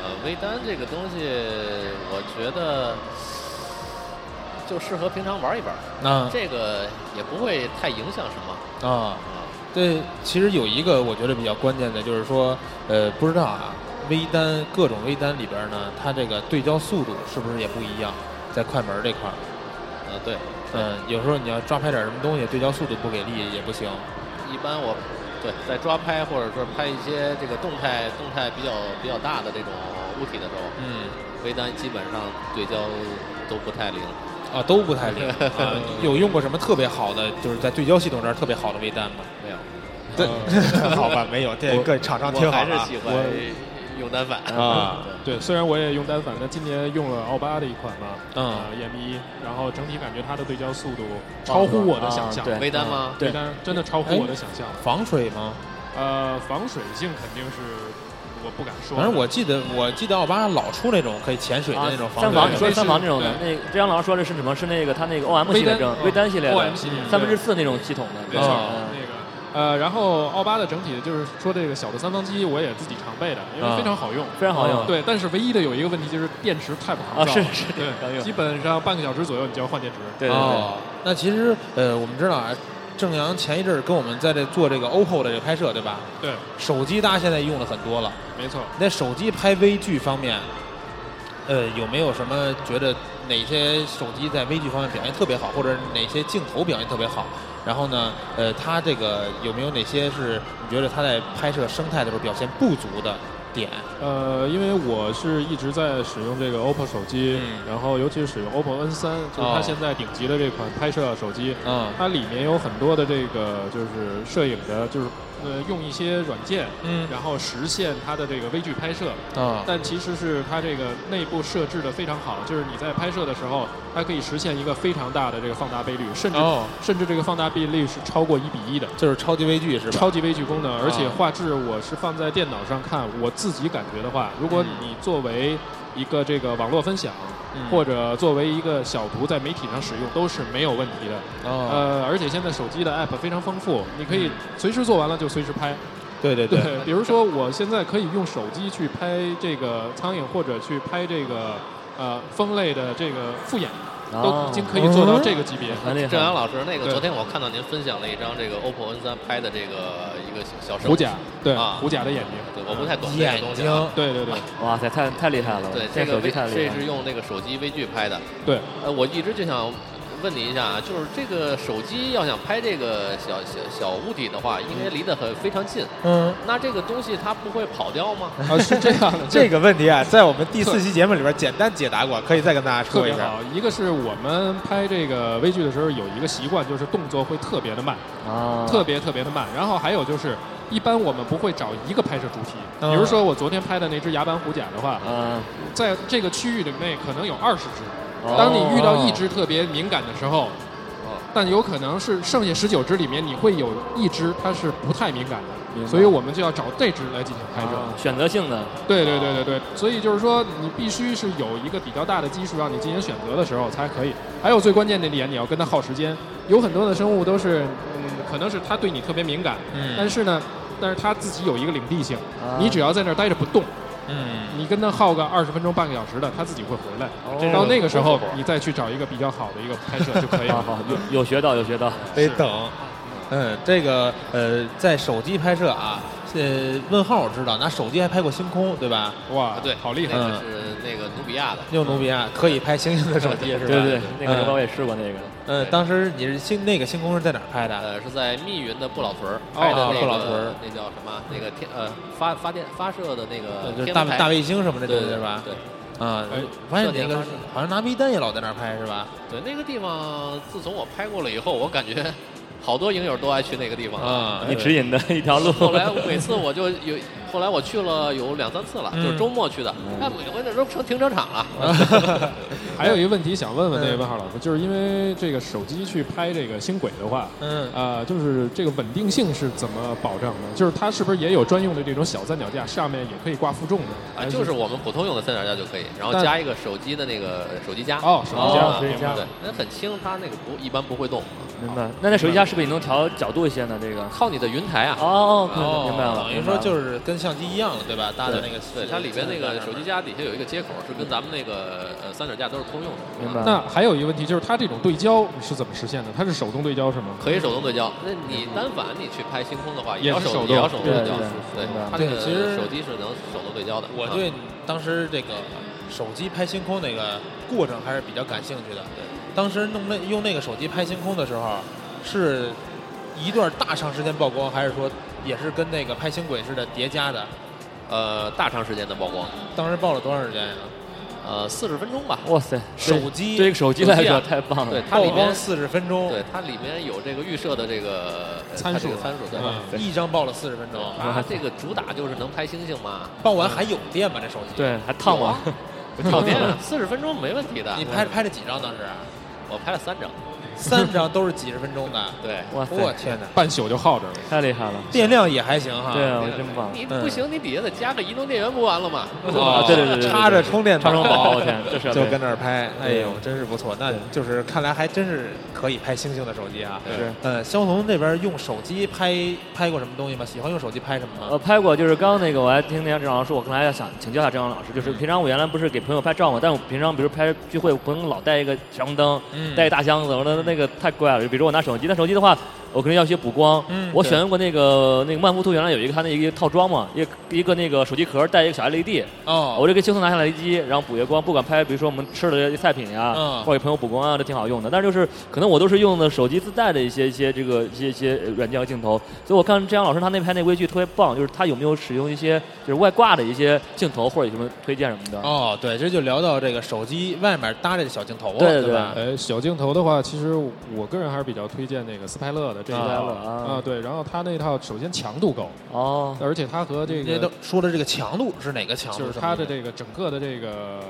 呃，微单这个东西，我觉得。就适合平常玩一玩，那这个也不会太影响什么啊。对，其实有一个我觉得比较关键的，就是说，呃，不知道啊，微单各种微单里边呢，它这个对焦速度是不是也不一样？在快门这块儿，呃，对，嗯，有时候你要抓拍点什么东西，对焦速度不给力也不行。一般我，对，在抓拍或者说拍一些这个动态动态比较比较大的这种物体的时候，嗯，微单基本上对焦都不太灵。啊，都不太灵 啊！有用过什么特别好的，就是在对焦系统这儿特别好的微单吗？没有。对，好吧，没有。这个厂商挺好的。还是喜欢用单反啊。对，虽然我也用单反，但今年用了奥巴的一款嘛，嗯，EM 一，然后整体感觉它的对焦速度超乎我的想象。微单吗？微单真的超乎我的想象。防水吗？呃，防水性肯定是。我不敢说，反正我记得，我记得奥巴老出那种可以潜水的那种三防。你说三防这种的，那张阳老师说的是什么？是那个他那个 O M 系列，微单系列，O M 系列三分之四那种系统的。没错，那个呃，然后奥巴的整体就是说这个小的三防机，我也自己常备的，因为非常好用，非常好用。对，但是唯一的有一个问题就是电池太不好用。啊，是是，对，基本上半个小时左右你就要换电池。对对对。那其实呃，我们知道啊。正阳前一阵儿跟我们在这做这个 OPPO 的这个拍摄，对吧？对。手机大家现在用的很多了。没错。那手机拍微距方面，呃，有没有什么觉得哪些手机在微距方面表现特别好，或者哪些镜头表现特别好？然后呢，呃，它这个有没有哪些是你觉得它在拍摄生态的时候表现不足的？点？呃，因为我是一直在使用这个 OPPO 手机，然后尤其是使用 OPPO N 三，就是它现在顶级的这款拍摄手机，嗯，它里面有很多的这个就是摄影的，就是。呃，用一些软件，嗯，然后实现它的这个微距拍摄，啊，但其实是它这个内部设置的非常好，就是你在拍摄的时候，它可以实现一个非常大的这个放大倍率，甚至甚至这个放大倍率是超过一比一的，就是超级微距是吧？超级微距功能，而且画质我是放在电脑上看，我自己感觉的话，如果你作为一个这个网络分享。或者作为一个小图在媒体上使用都是没有问题的。呃，而且现在手机的 App 非常丰富，你可以随时做完了就随时拍。对对对。比如说，我现在可以用手机去拍这个苍蝇，或者去拍这个呃蜂类的这个复眼。都已经可以做到这个级别。郑阳老师，那个昨天我看到您分享了一张这个 OPPO N 三拍的这个一个小手虎甲，对啊，虎甲的眼睛，对，我不太懂这个东西，对对对，哇塞，太太厉害了，对，这个这是用那个手机微距拍的，对，呃，我一直就想。问你一下啊，就是这个手机要想拍这个小小小物体的话，应该离得很非常近。嗯，那这个东西它不会跑掉吗？啊，是这样的。这个问题啊，在我们第四期节目里边简单解答过，可以再跟大家说一下。一个是我们拍这个微距的时候有一个习惯，就是动作会特别的慢啊，特别特别的慢。然后还有就是，一般我们不会找一个拍摄主题。比如说我昨天拍的那只牙斑虎甲的话，嗯，在这个区域里面可能有二十只。当你遇到一只特别敏感的时候，但有可能是剩下十九只里面你会有一只它是不太敏感的，所以我们就要找这只来进行拍摄，选择性的。对对对对对，所以就是说你必须是有一个比较大的基数让你进行选择的时候才可以。还有最关键的点，你要跟它耗时间。有很多的生物都是，嗯，可能是它对你特别敏感，但是呢，但是它自己有一个领地性，你只要在那儿待着不动。嗯，你跟他耗个二十分钟、半个小时的，他自己会回来。到那个时候，你再去找一个比较好的一个拍摄就可以了。好，有有学到，有学到。得等。嗯，这个呃，在手机拍摄啊。呃，问号我知道，拿手机还拍过星空，对吧？哇，对，好厉害！那个是那个努比亚的，用努比亚可以拍星星的手机是吧？对对，那个我也试过那个。嗯，当时你是星那个星空是在哪儿拍的？呃，是在密云的不老屯儿拍的那个，那叫什么？那个天呃发发电发射的那个大大卫星什么的，对对吧？对。啊，发现那个好像拿微单也老在那儿拍是吧？对，那个地方自从我拍过了以后，我感觉。好多影友都爱去那个地方啊！你指引的一条路。后来每次我就有，后来我去了有两三次了，就是周末去的。那每回那都成停车场了。还有一个问题想问问那位问号老师，就是因为这个手机去拍这个星轨的话，嗯啊，就是这个稳定性是怎么保证的？就是它是不是也有专用的这种小三脚架，上面也可以挂负重的？啊，就是我们普通用的三脚架就可以，然后加一个手机的那个手机架。哦，手机架，手机架，对，那很轻，它那个不一般不会动。明白。那那手机架是不是也能调角度一些呢？这个靠你的云台啊。哦哦，明白了。等于说就是跟相机一样了，对吧？搭的那个，对，它里边那个手机架底下有一个接口，是跟咱们那个呃三脚架都是通用的。明白。那还有一个问题就是，它这种对焦是怎么实现的？它是手动对焦是吗？可以手动对焦。那你单反你去拍星空的话，也要手也要手动对焦。对，它这个其实手机是能手动对焦的。我对当时这个手机拍星空那个过程还是比较感兴趣的。对，当时弄那用那个手机拍星空的时候。是一段大长时间曝光，还是说也是跟那个拍星轨似的叠加的？呃，大长时间的曝光。当时曝了多长时间呀？呃，四十分钟吧。哇塞，手机对手机来说太棒了。对，曝光四十分钟。对，它里面有这个预设的这个参数，参数对吧。一张爆了四十分钟。啊，这个主打就是能拍星星嘛。爆完还有电吗？这手机？对，还烫吗？有 电，四十分钟没问题的。你拍拍了几张当时？我拍了三张。三张都是几十分钟的，对，我天哪，半宿就耗着了，太厉害了，电量也还行哈，对啊，真棒。你不行，你底下再加个移动电源不完了吗？啊，对对对，插着充电，插充宝，我天，这是就跟那儿拍，哎呦，真是不错。那就是看来还真是可以拍星星的手机啊。是，呃，肖彤那边用手机拍拍过什么东西吗？喜欢用手机拍什么吗？呃，拍过，就是刚刚那个，我还听那张郑老师，我刚才要想请教一下郑阳老师，就是平常我原来不是给朋友拍照嘛，但我平常比如拍聚会，不能老带一个闪光灯，带一大箱子，我说那个太怪了。比如我拿手机，那手机的话，我肯定要些补光。嗯，我选用过那个那个曼福图，原来有一个它那一个套装嘛，一个一个那个手机壳带一个小 LED。哦，我这个轻松拿下来机，然后补些光，不管拍比如说我们吃的菜品呀，嗯或者给朋友补光啊，都挺好用的。但是就是可能我都是用的手机自带的一些一些这个一些一些软件和镜头，所以我看郑阳老师他那拍那微距特别棒，就是他有没有使用一些就是外挂的一些镜头或者有什么推荐什么的？哦，对，这就聊到这个手机外面搭这个小镜头了，对对吧？呃，小镜头的话，其实我个人还是比较推荐那个斯派勒的这一套啊，对，然后它那套首先强度高哦，而且它和这个说的这个强度是哪个强度？就是它的这个整个的这个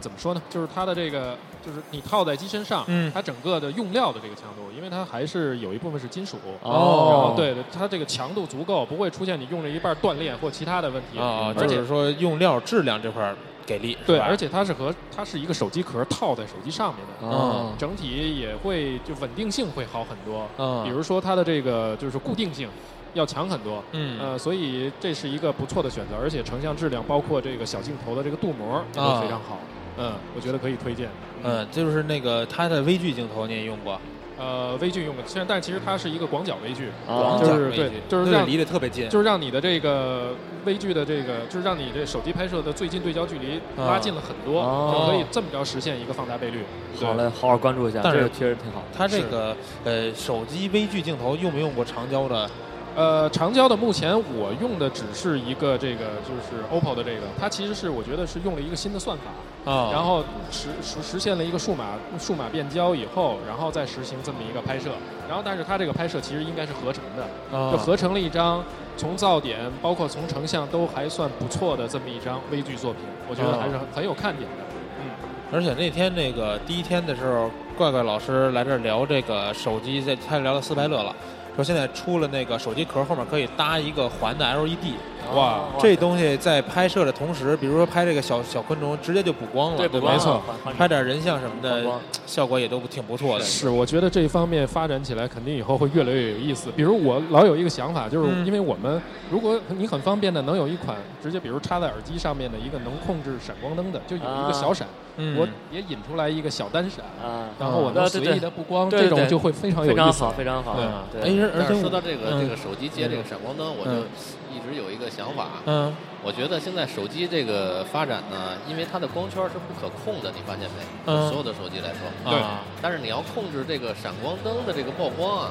怎么说呢？就是它的这个就是你套在机身上，嗯，它整个的用料的这个强度，因为它还是有一部分是金属哦，对的，它这个强度足够，不会出现你用了一半断裂或其他的问题啊，就是说用料质量这块。给力，对，而且它是和它是一个手机壳套在手机上面的，嗯，整体也会就稳定性会好很多，嗯，比如说它的这个就是固定性要强很多，嗯，呃，所以这是一个不错的选择，而且成像质量包括这个小镜头的这个镀膜都非常好。嗯，我觉得可以推荐。嗯，就是那个它的微距镜头你也用过？呃，微距用的，现在但其实它是一个广角微距，广角微距，就是让离得特别近，就是让你的这个微距的这个，就是让你这手机拍摄的最近对焦距离拉近了很多，就可以这么着实现一个放大倍率。好嘞，好好关注一下，但是确实挺好。它这个呃手机微距镜头用没用过长焦的？呃，长焦的目前我用的只是一个这个，就是 OPPO 的这个，它其实是我觉得是用了一个新的算法啊，然后实实实现了一个数码数码变焦以后，然后再实行这么一个拍摄，然后但是它这个拍摄其实应该是合成的，就合成了一张从噪点包括从成像都还算不错的这么一张微距作品，我觉得还是很有看点的。嗯，而且那天那个第一天的时候，怪怪老师来这儿聊这个手机，在他聊到斯派乐了。说现在出了那个手机壳后面可以搭一个环的 LED，哇，这东西在拍摄的同时，比如说拍这个小小昆虫，直接就补光了，对吧？没错，拍点人像什么的，效果也都挺不错的。是，我觉得这一方面发展起来，肯定以后会越来越有意思。比如我老有一个想法，就是因为我们如果你很方便的能有一款直接，比如插在耳机上面的一个能控制闪光灯的，就有一个小闪。我也引出来一个小单闪，然后我能随意的布光，这种就会非常有意思，非常好。对，哎，而且说到这个这个手机接这个闪光灯，我就一直有一个想法。嗯，我觉得现在手机这个发展呢，因为它的光圈是不可控的，你发现没？所有的手机来说，对。但是你要控制这个闪光灯的这个曝光啊。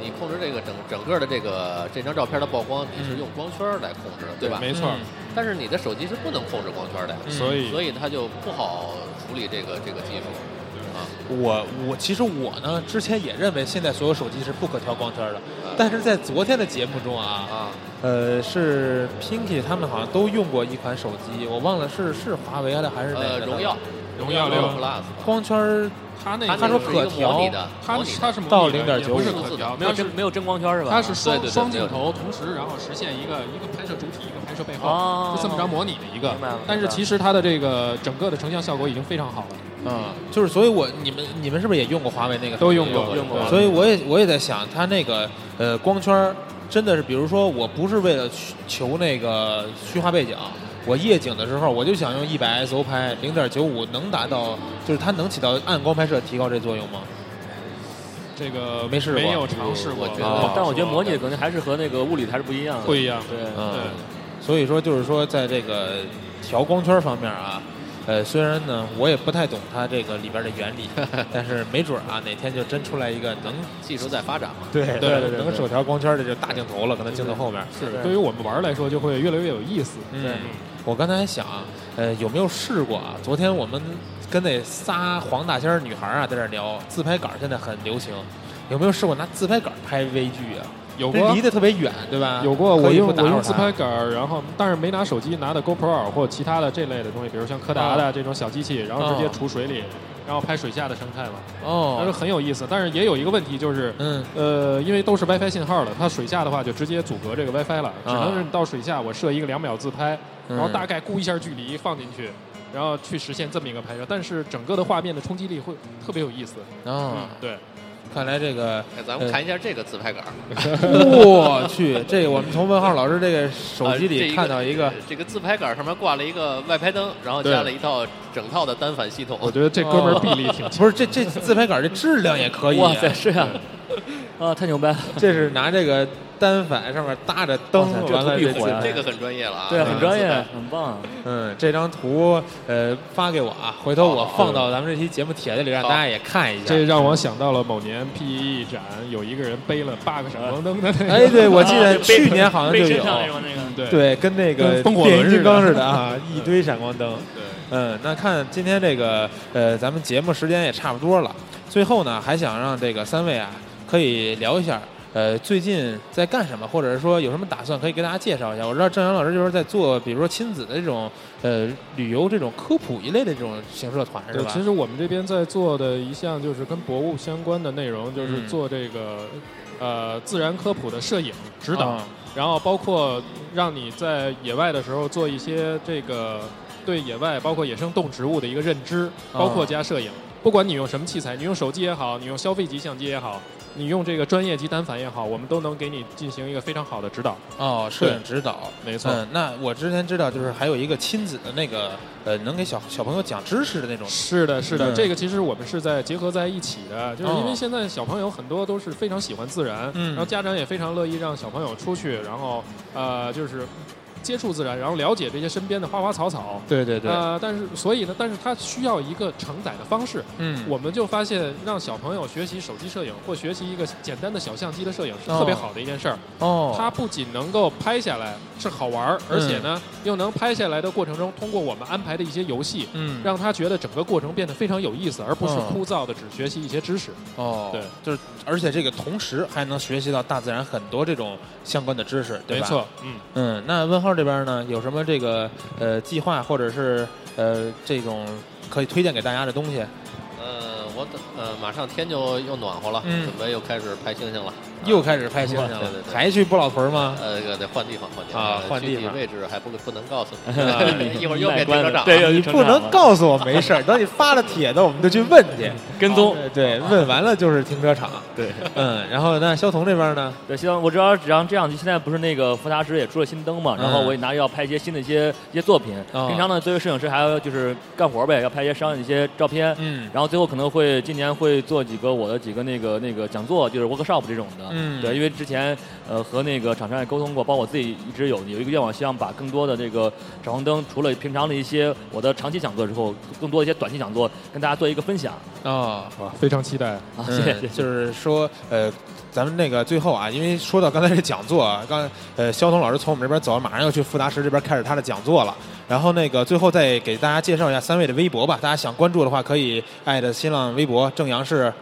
你控制这个整整个的这个这张照片的曝光，你是用光圈来控制的，对吧？没错。但是你的手机是不能控制光圈的，所以所以它就不好处理这个这个技术。啊，我我其实我呢之前也认为现在所有手机是不可调光圈的，但是在昨天的节目中啊啊，呃是 Pinky 他们好像都用过一款手机，我忘了是是华为的还是哪个？荣耀，荣耀六 Plus 光圈。它那他说可调，它它是到零点九不是可调，没有真没有真光圈是吧？它是双双镜头同时，然后实现一个一个拍摄主体，背后，就这么着模拟的一个。但是其实它的这个整个的成像效果已经非常好了。嗯，就是所以，我你们你们是不是也用过华为那个？都用过，用过。所以我也我也在想，它那个呃光圈真的是，比如说我不是为了求那个虚化背景。我夜景的时候，我就想用一百 ISO 拍，零点九五能达到，就是它能起到暗光拍摄提高这作用吗？这个没试过，没有尝试过。但我觉得模拟的可能还是和那个物理还是不一样的。不一样，对，对。所以说，就是说，在这个调光圈方面啊，呃，虽然呢，我也不太懂它这个里边的原理，但是没准啊，哪天就真出来一个能技术在发展嘛。对对对，能手调光圈的就大镜头了，可能镜头后面。是，对于我们玩来说，就会越来越有意思。嗯。我刚才还想，呃，有没有试过啊？昨天我们跟那仨黄大仙女孩啊在这聊，自拍杆现在很流行，有没有试过拿自拍杆拍微距啊？有过，离得特别远，对吧？有过，我用我用自拍杆，然后但是没拿手机，拿的 GoPro 或其他的这类的东西，比如像柯达的这种小机器，然后直接储水里。然后拍水下的生态嘛，哦，那是很有意思。但是也有一个问题，就是，嗯，呃，因为都是 WiFi 信号的，它水下的话就直接阻隔这个 WiFi 了，只能是你到水下我设一个两秒自拍，然后大概估一下距离放进去，然后去实现这么一个拍摄。但是整个的画面的冲击力会特别有意思。啊，对。看来这个，咱们看一下这个自拍杆。我去，这个我们从文浩老师这个手机里看到一个，这个自拍杆上面挂了一个外拍灯，然后加了一套整套的单反系统。我觉得这哥们儿臂力挺强。不是，这这自拍杆这质量也可以。哇塞，是啊，啊，太牛掰了！这是拿这个。单反上面搭着灯，完了这火这个很专业了啊！对，很专业，很棒。嗯，这张图呃发给我啊，回头我放到咱们这期节目帖子里，让大家也看一下。这让我想到了某年 PE 展，有一个人背了八个闪光灯的那个。哎，对，我记得去年好像就有。对对，跟那个变形金刚似的啊，一堆闪光灯。对，嗯，那看今天这个呃，咱们节目时间也差不多了，最后呢，还想让这个三位啊，可以聊一下。呃，最近在干什么，或者是说有什么打算，可以给大家介绍一下。我知道郑阳老师就是在做，比如说亲子的这种呃旅游这种科普一类的这种行社团，是吧？其实我们这边在做的一项就是跟博物相关的内容，就是做这个呃自然科普的摄影指导，然后包括让你在野外的时候做一些这个对野外包括野生动植物的一个认知，包括加摄影。不管你用什么器材，你用手机也好，你用消费级相机也好。你用这个专业级单反也好，我们都能给你进行一个非常好的指导。哦，摄影指导，没错。嗯，那我之前知道，就是还有一个亲子的那个，呃，能给小小朋友讲知识的那种。是的，是的，这个其实我们是在结合在一起的，就是因为现在小朋友很多都是非常喜欢自然，然后家长也非常乐意让小朋友出去，然后呃，就是。接触自然，然后了解这些身边的花花草草。对对对。呃，但是所以呢，但是它需要一个承载的方式。嗯。我们就发现，让小朋友学习手机摄影或学习一个简单的小相机的摄影是特别好的一件事儿。哦。它不仅能够拍下来是好玩儿，而且呢，又能拍下来的过程中，通过我们安排的一些游戏，嗯，让他觉得整个过程变得非常有意思，而不是枯燥的只学习一些知识。哦。对，就是，而且这个同时还能学习到大自然很多这种相关的知识，对吧？没错。嗯嗯，那问号这边呢，有什么这个呃计划或者是呃这种可以推荐给大家的东西？呃，我等呃马上天就又暖和了，准备又开始拍星星了。又开始拍星星了，还去不老屯吗？呃，得换地方，换地方啊，换地方，位置还不不能告诉你，一会儿又给停车场。对，你不能告诉我没事儿，等你发了帖子，我们就去问去，跟踪。对，问完了就是停车场。对，嗯，然后那肖彤这边呢？对，希望我知道，只要这样，现在不是那个福达师也出了新灯嘛，然后我也拿着要拍一些新的一些一些作品。平常呢，作为摄影师还要就是干活呗，要拍一些商业的一些照片。嗯。然后最后可能会今年会做几个我的几个那个那个讲座，就是 workshop 这种的。嗯。对，因为之前呃和那个厂商也沟通过，包括我自己一直有有一个愿望，希望把更多的这个闪光灯，除了平常的一些我的长期讲座之后，更多一些短期讲座跟大家做一个分享。啊，非常期待啊！谢谢。就是说呃，咱们那个最后啊，因为说到刚才这讲座，啊，刚呃肖彤老师从我们这边走，马上要去富达石这边开始他的讲座了。然后那个最后再给大家介绍一下三位的微博吧，大家想关注的话可以艾特新浪微博正阳是。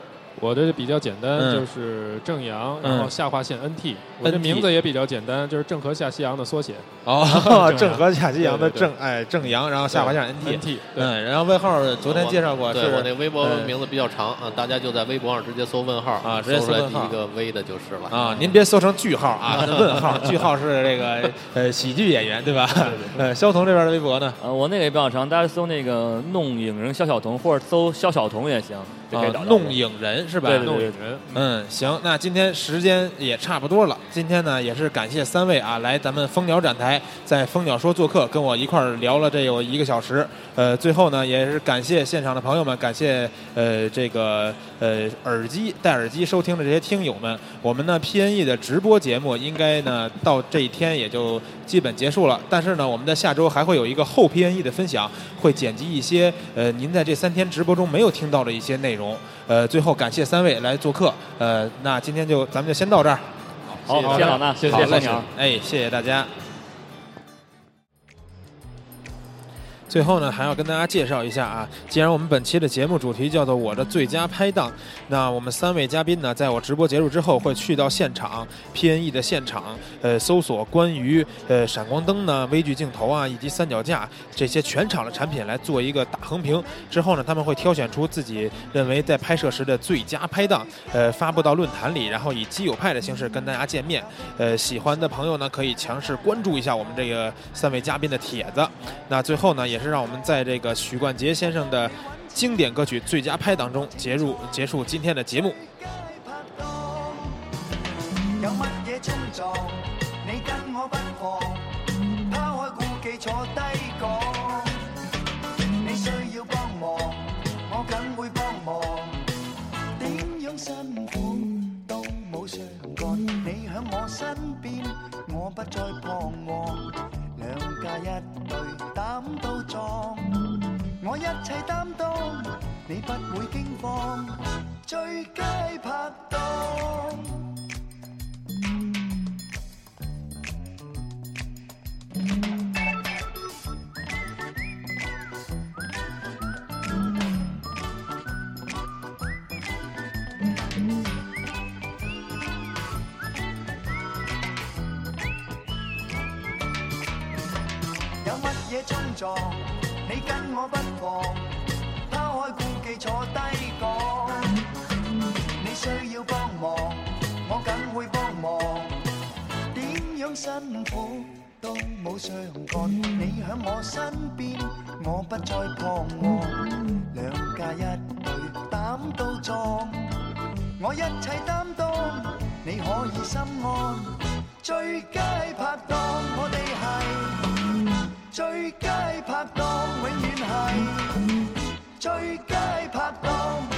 我的比较简单，就是正阳，然后下划线 N T。我的名字也比较简单，就是郑和下西洋的缩写。哦，郑和下西洋的郑，哎，正阳，然后下划线 N T。N T。嗯，然后问号昨天介绍过，对我那微博名字比较长啊，大家就在微博上直接搜问号啊，直接搜出来第一个 V 的就是了啊。您别搜成句号啊，问号，句号是这个呃喜剧演员对吧？呃，肖彤这边的微博呢？呃，我那个也比较长，大家搜那个弄影人肖晓彤，或者搜肖晓彤也行。啊，弄影人是吧？弄影人。嗯，行，那今天时间也差不多了。今天呢，也是感谢三位啊，来咱们蜂鸟展台，在蜂鸟说做客，跟我一块儿聊了这有一个小时。呃，最后呢，也是感谢现场的朋友们，感谢呃这个呃耳机戴耳机收听的这些听友们。我们呢，PNE 的直播节目应该呢到这一天也就基本结束了。但是呢，我们在下周还会有一个后 PNE 的分享，会剪辑一些呃您在这三天直播中没有听到的一些内容。呃，最后感谢三位来做客。呃，那今天就咱们就先到这儿。好，谢谢老衲，谢谢谢哎，谢谢大家。最后呢，还要跟大家介绍一下啊，既然我们本期的节目主题叫做“我的最佳拍档”，那我们三位嘉宾呢，在我直播结束之后会去到现场 PNE 的现场，呃，搜索关于呃闪光灯呢、微距镜头啊以及三脚架这些全场的产品来做一个大横评。之后呢，他们会挑选出自己认为在拍摄时的最佳拍档，呃，发布到论坛里，然后以基友派的形式跟大家见面。呃，喜欢的朋友呢，可以强势关注一下我们这个三位嘉宾的帖子。那最后呢，也。是是让我们在这个许冠杰先生的经典歌曲《最佳拍档》中结入结束今天的节目。你。需要帮忙，我梗会帮忙。点样辛苦都冇相干。你响我身边，我不再彷徨。那一对胆都壮，我一切担当，你不会惊慌，最佳拍档。你跟我不妨抛开顾忌坐低讲。你需要帮忙，我梗会帮忙。点样辛苦都冇相干，你响我身边，我不再彷徨。两家一对胆都壮，我一切担当，你可以心安。最佳拍档，我哋系最佳拍档，永远系最佳拍档。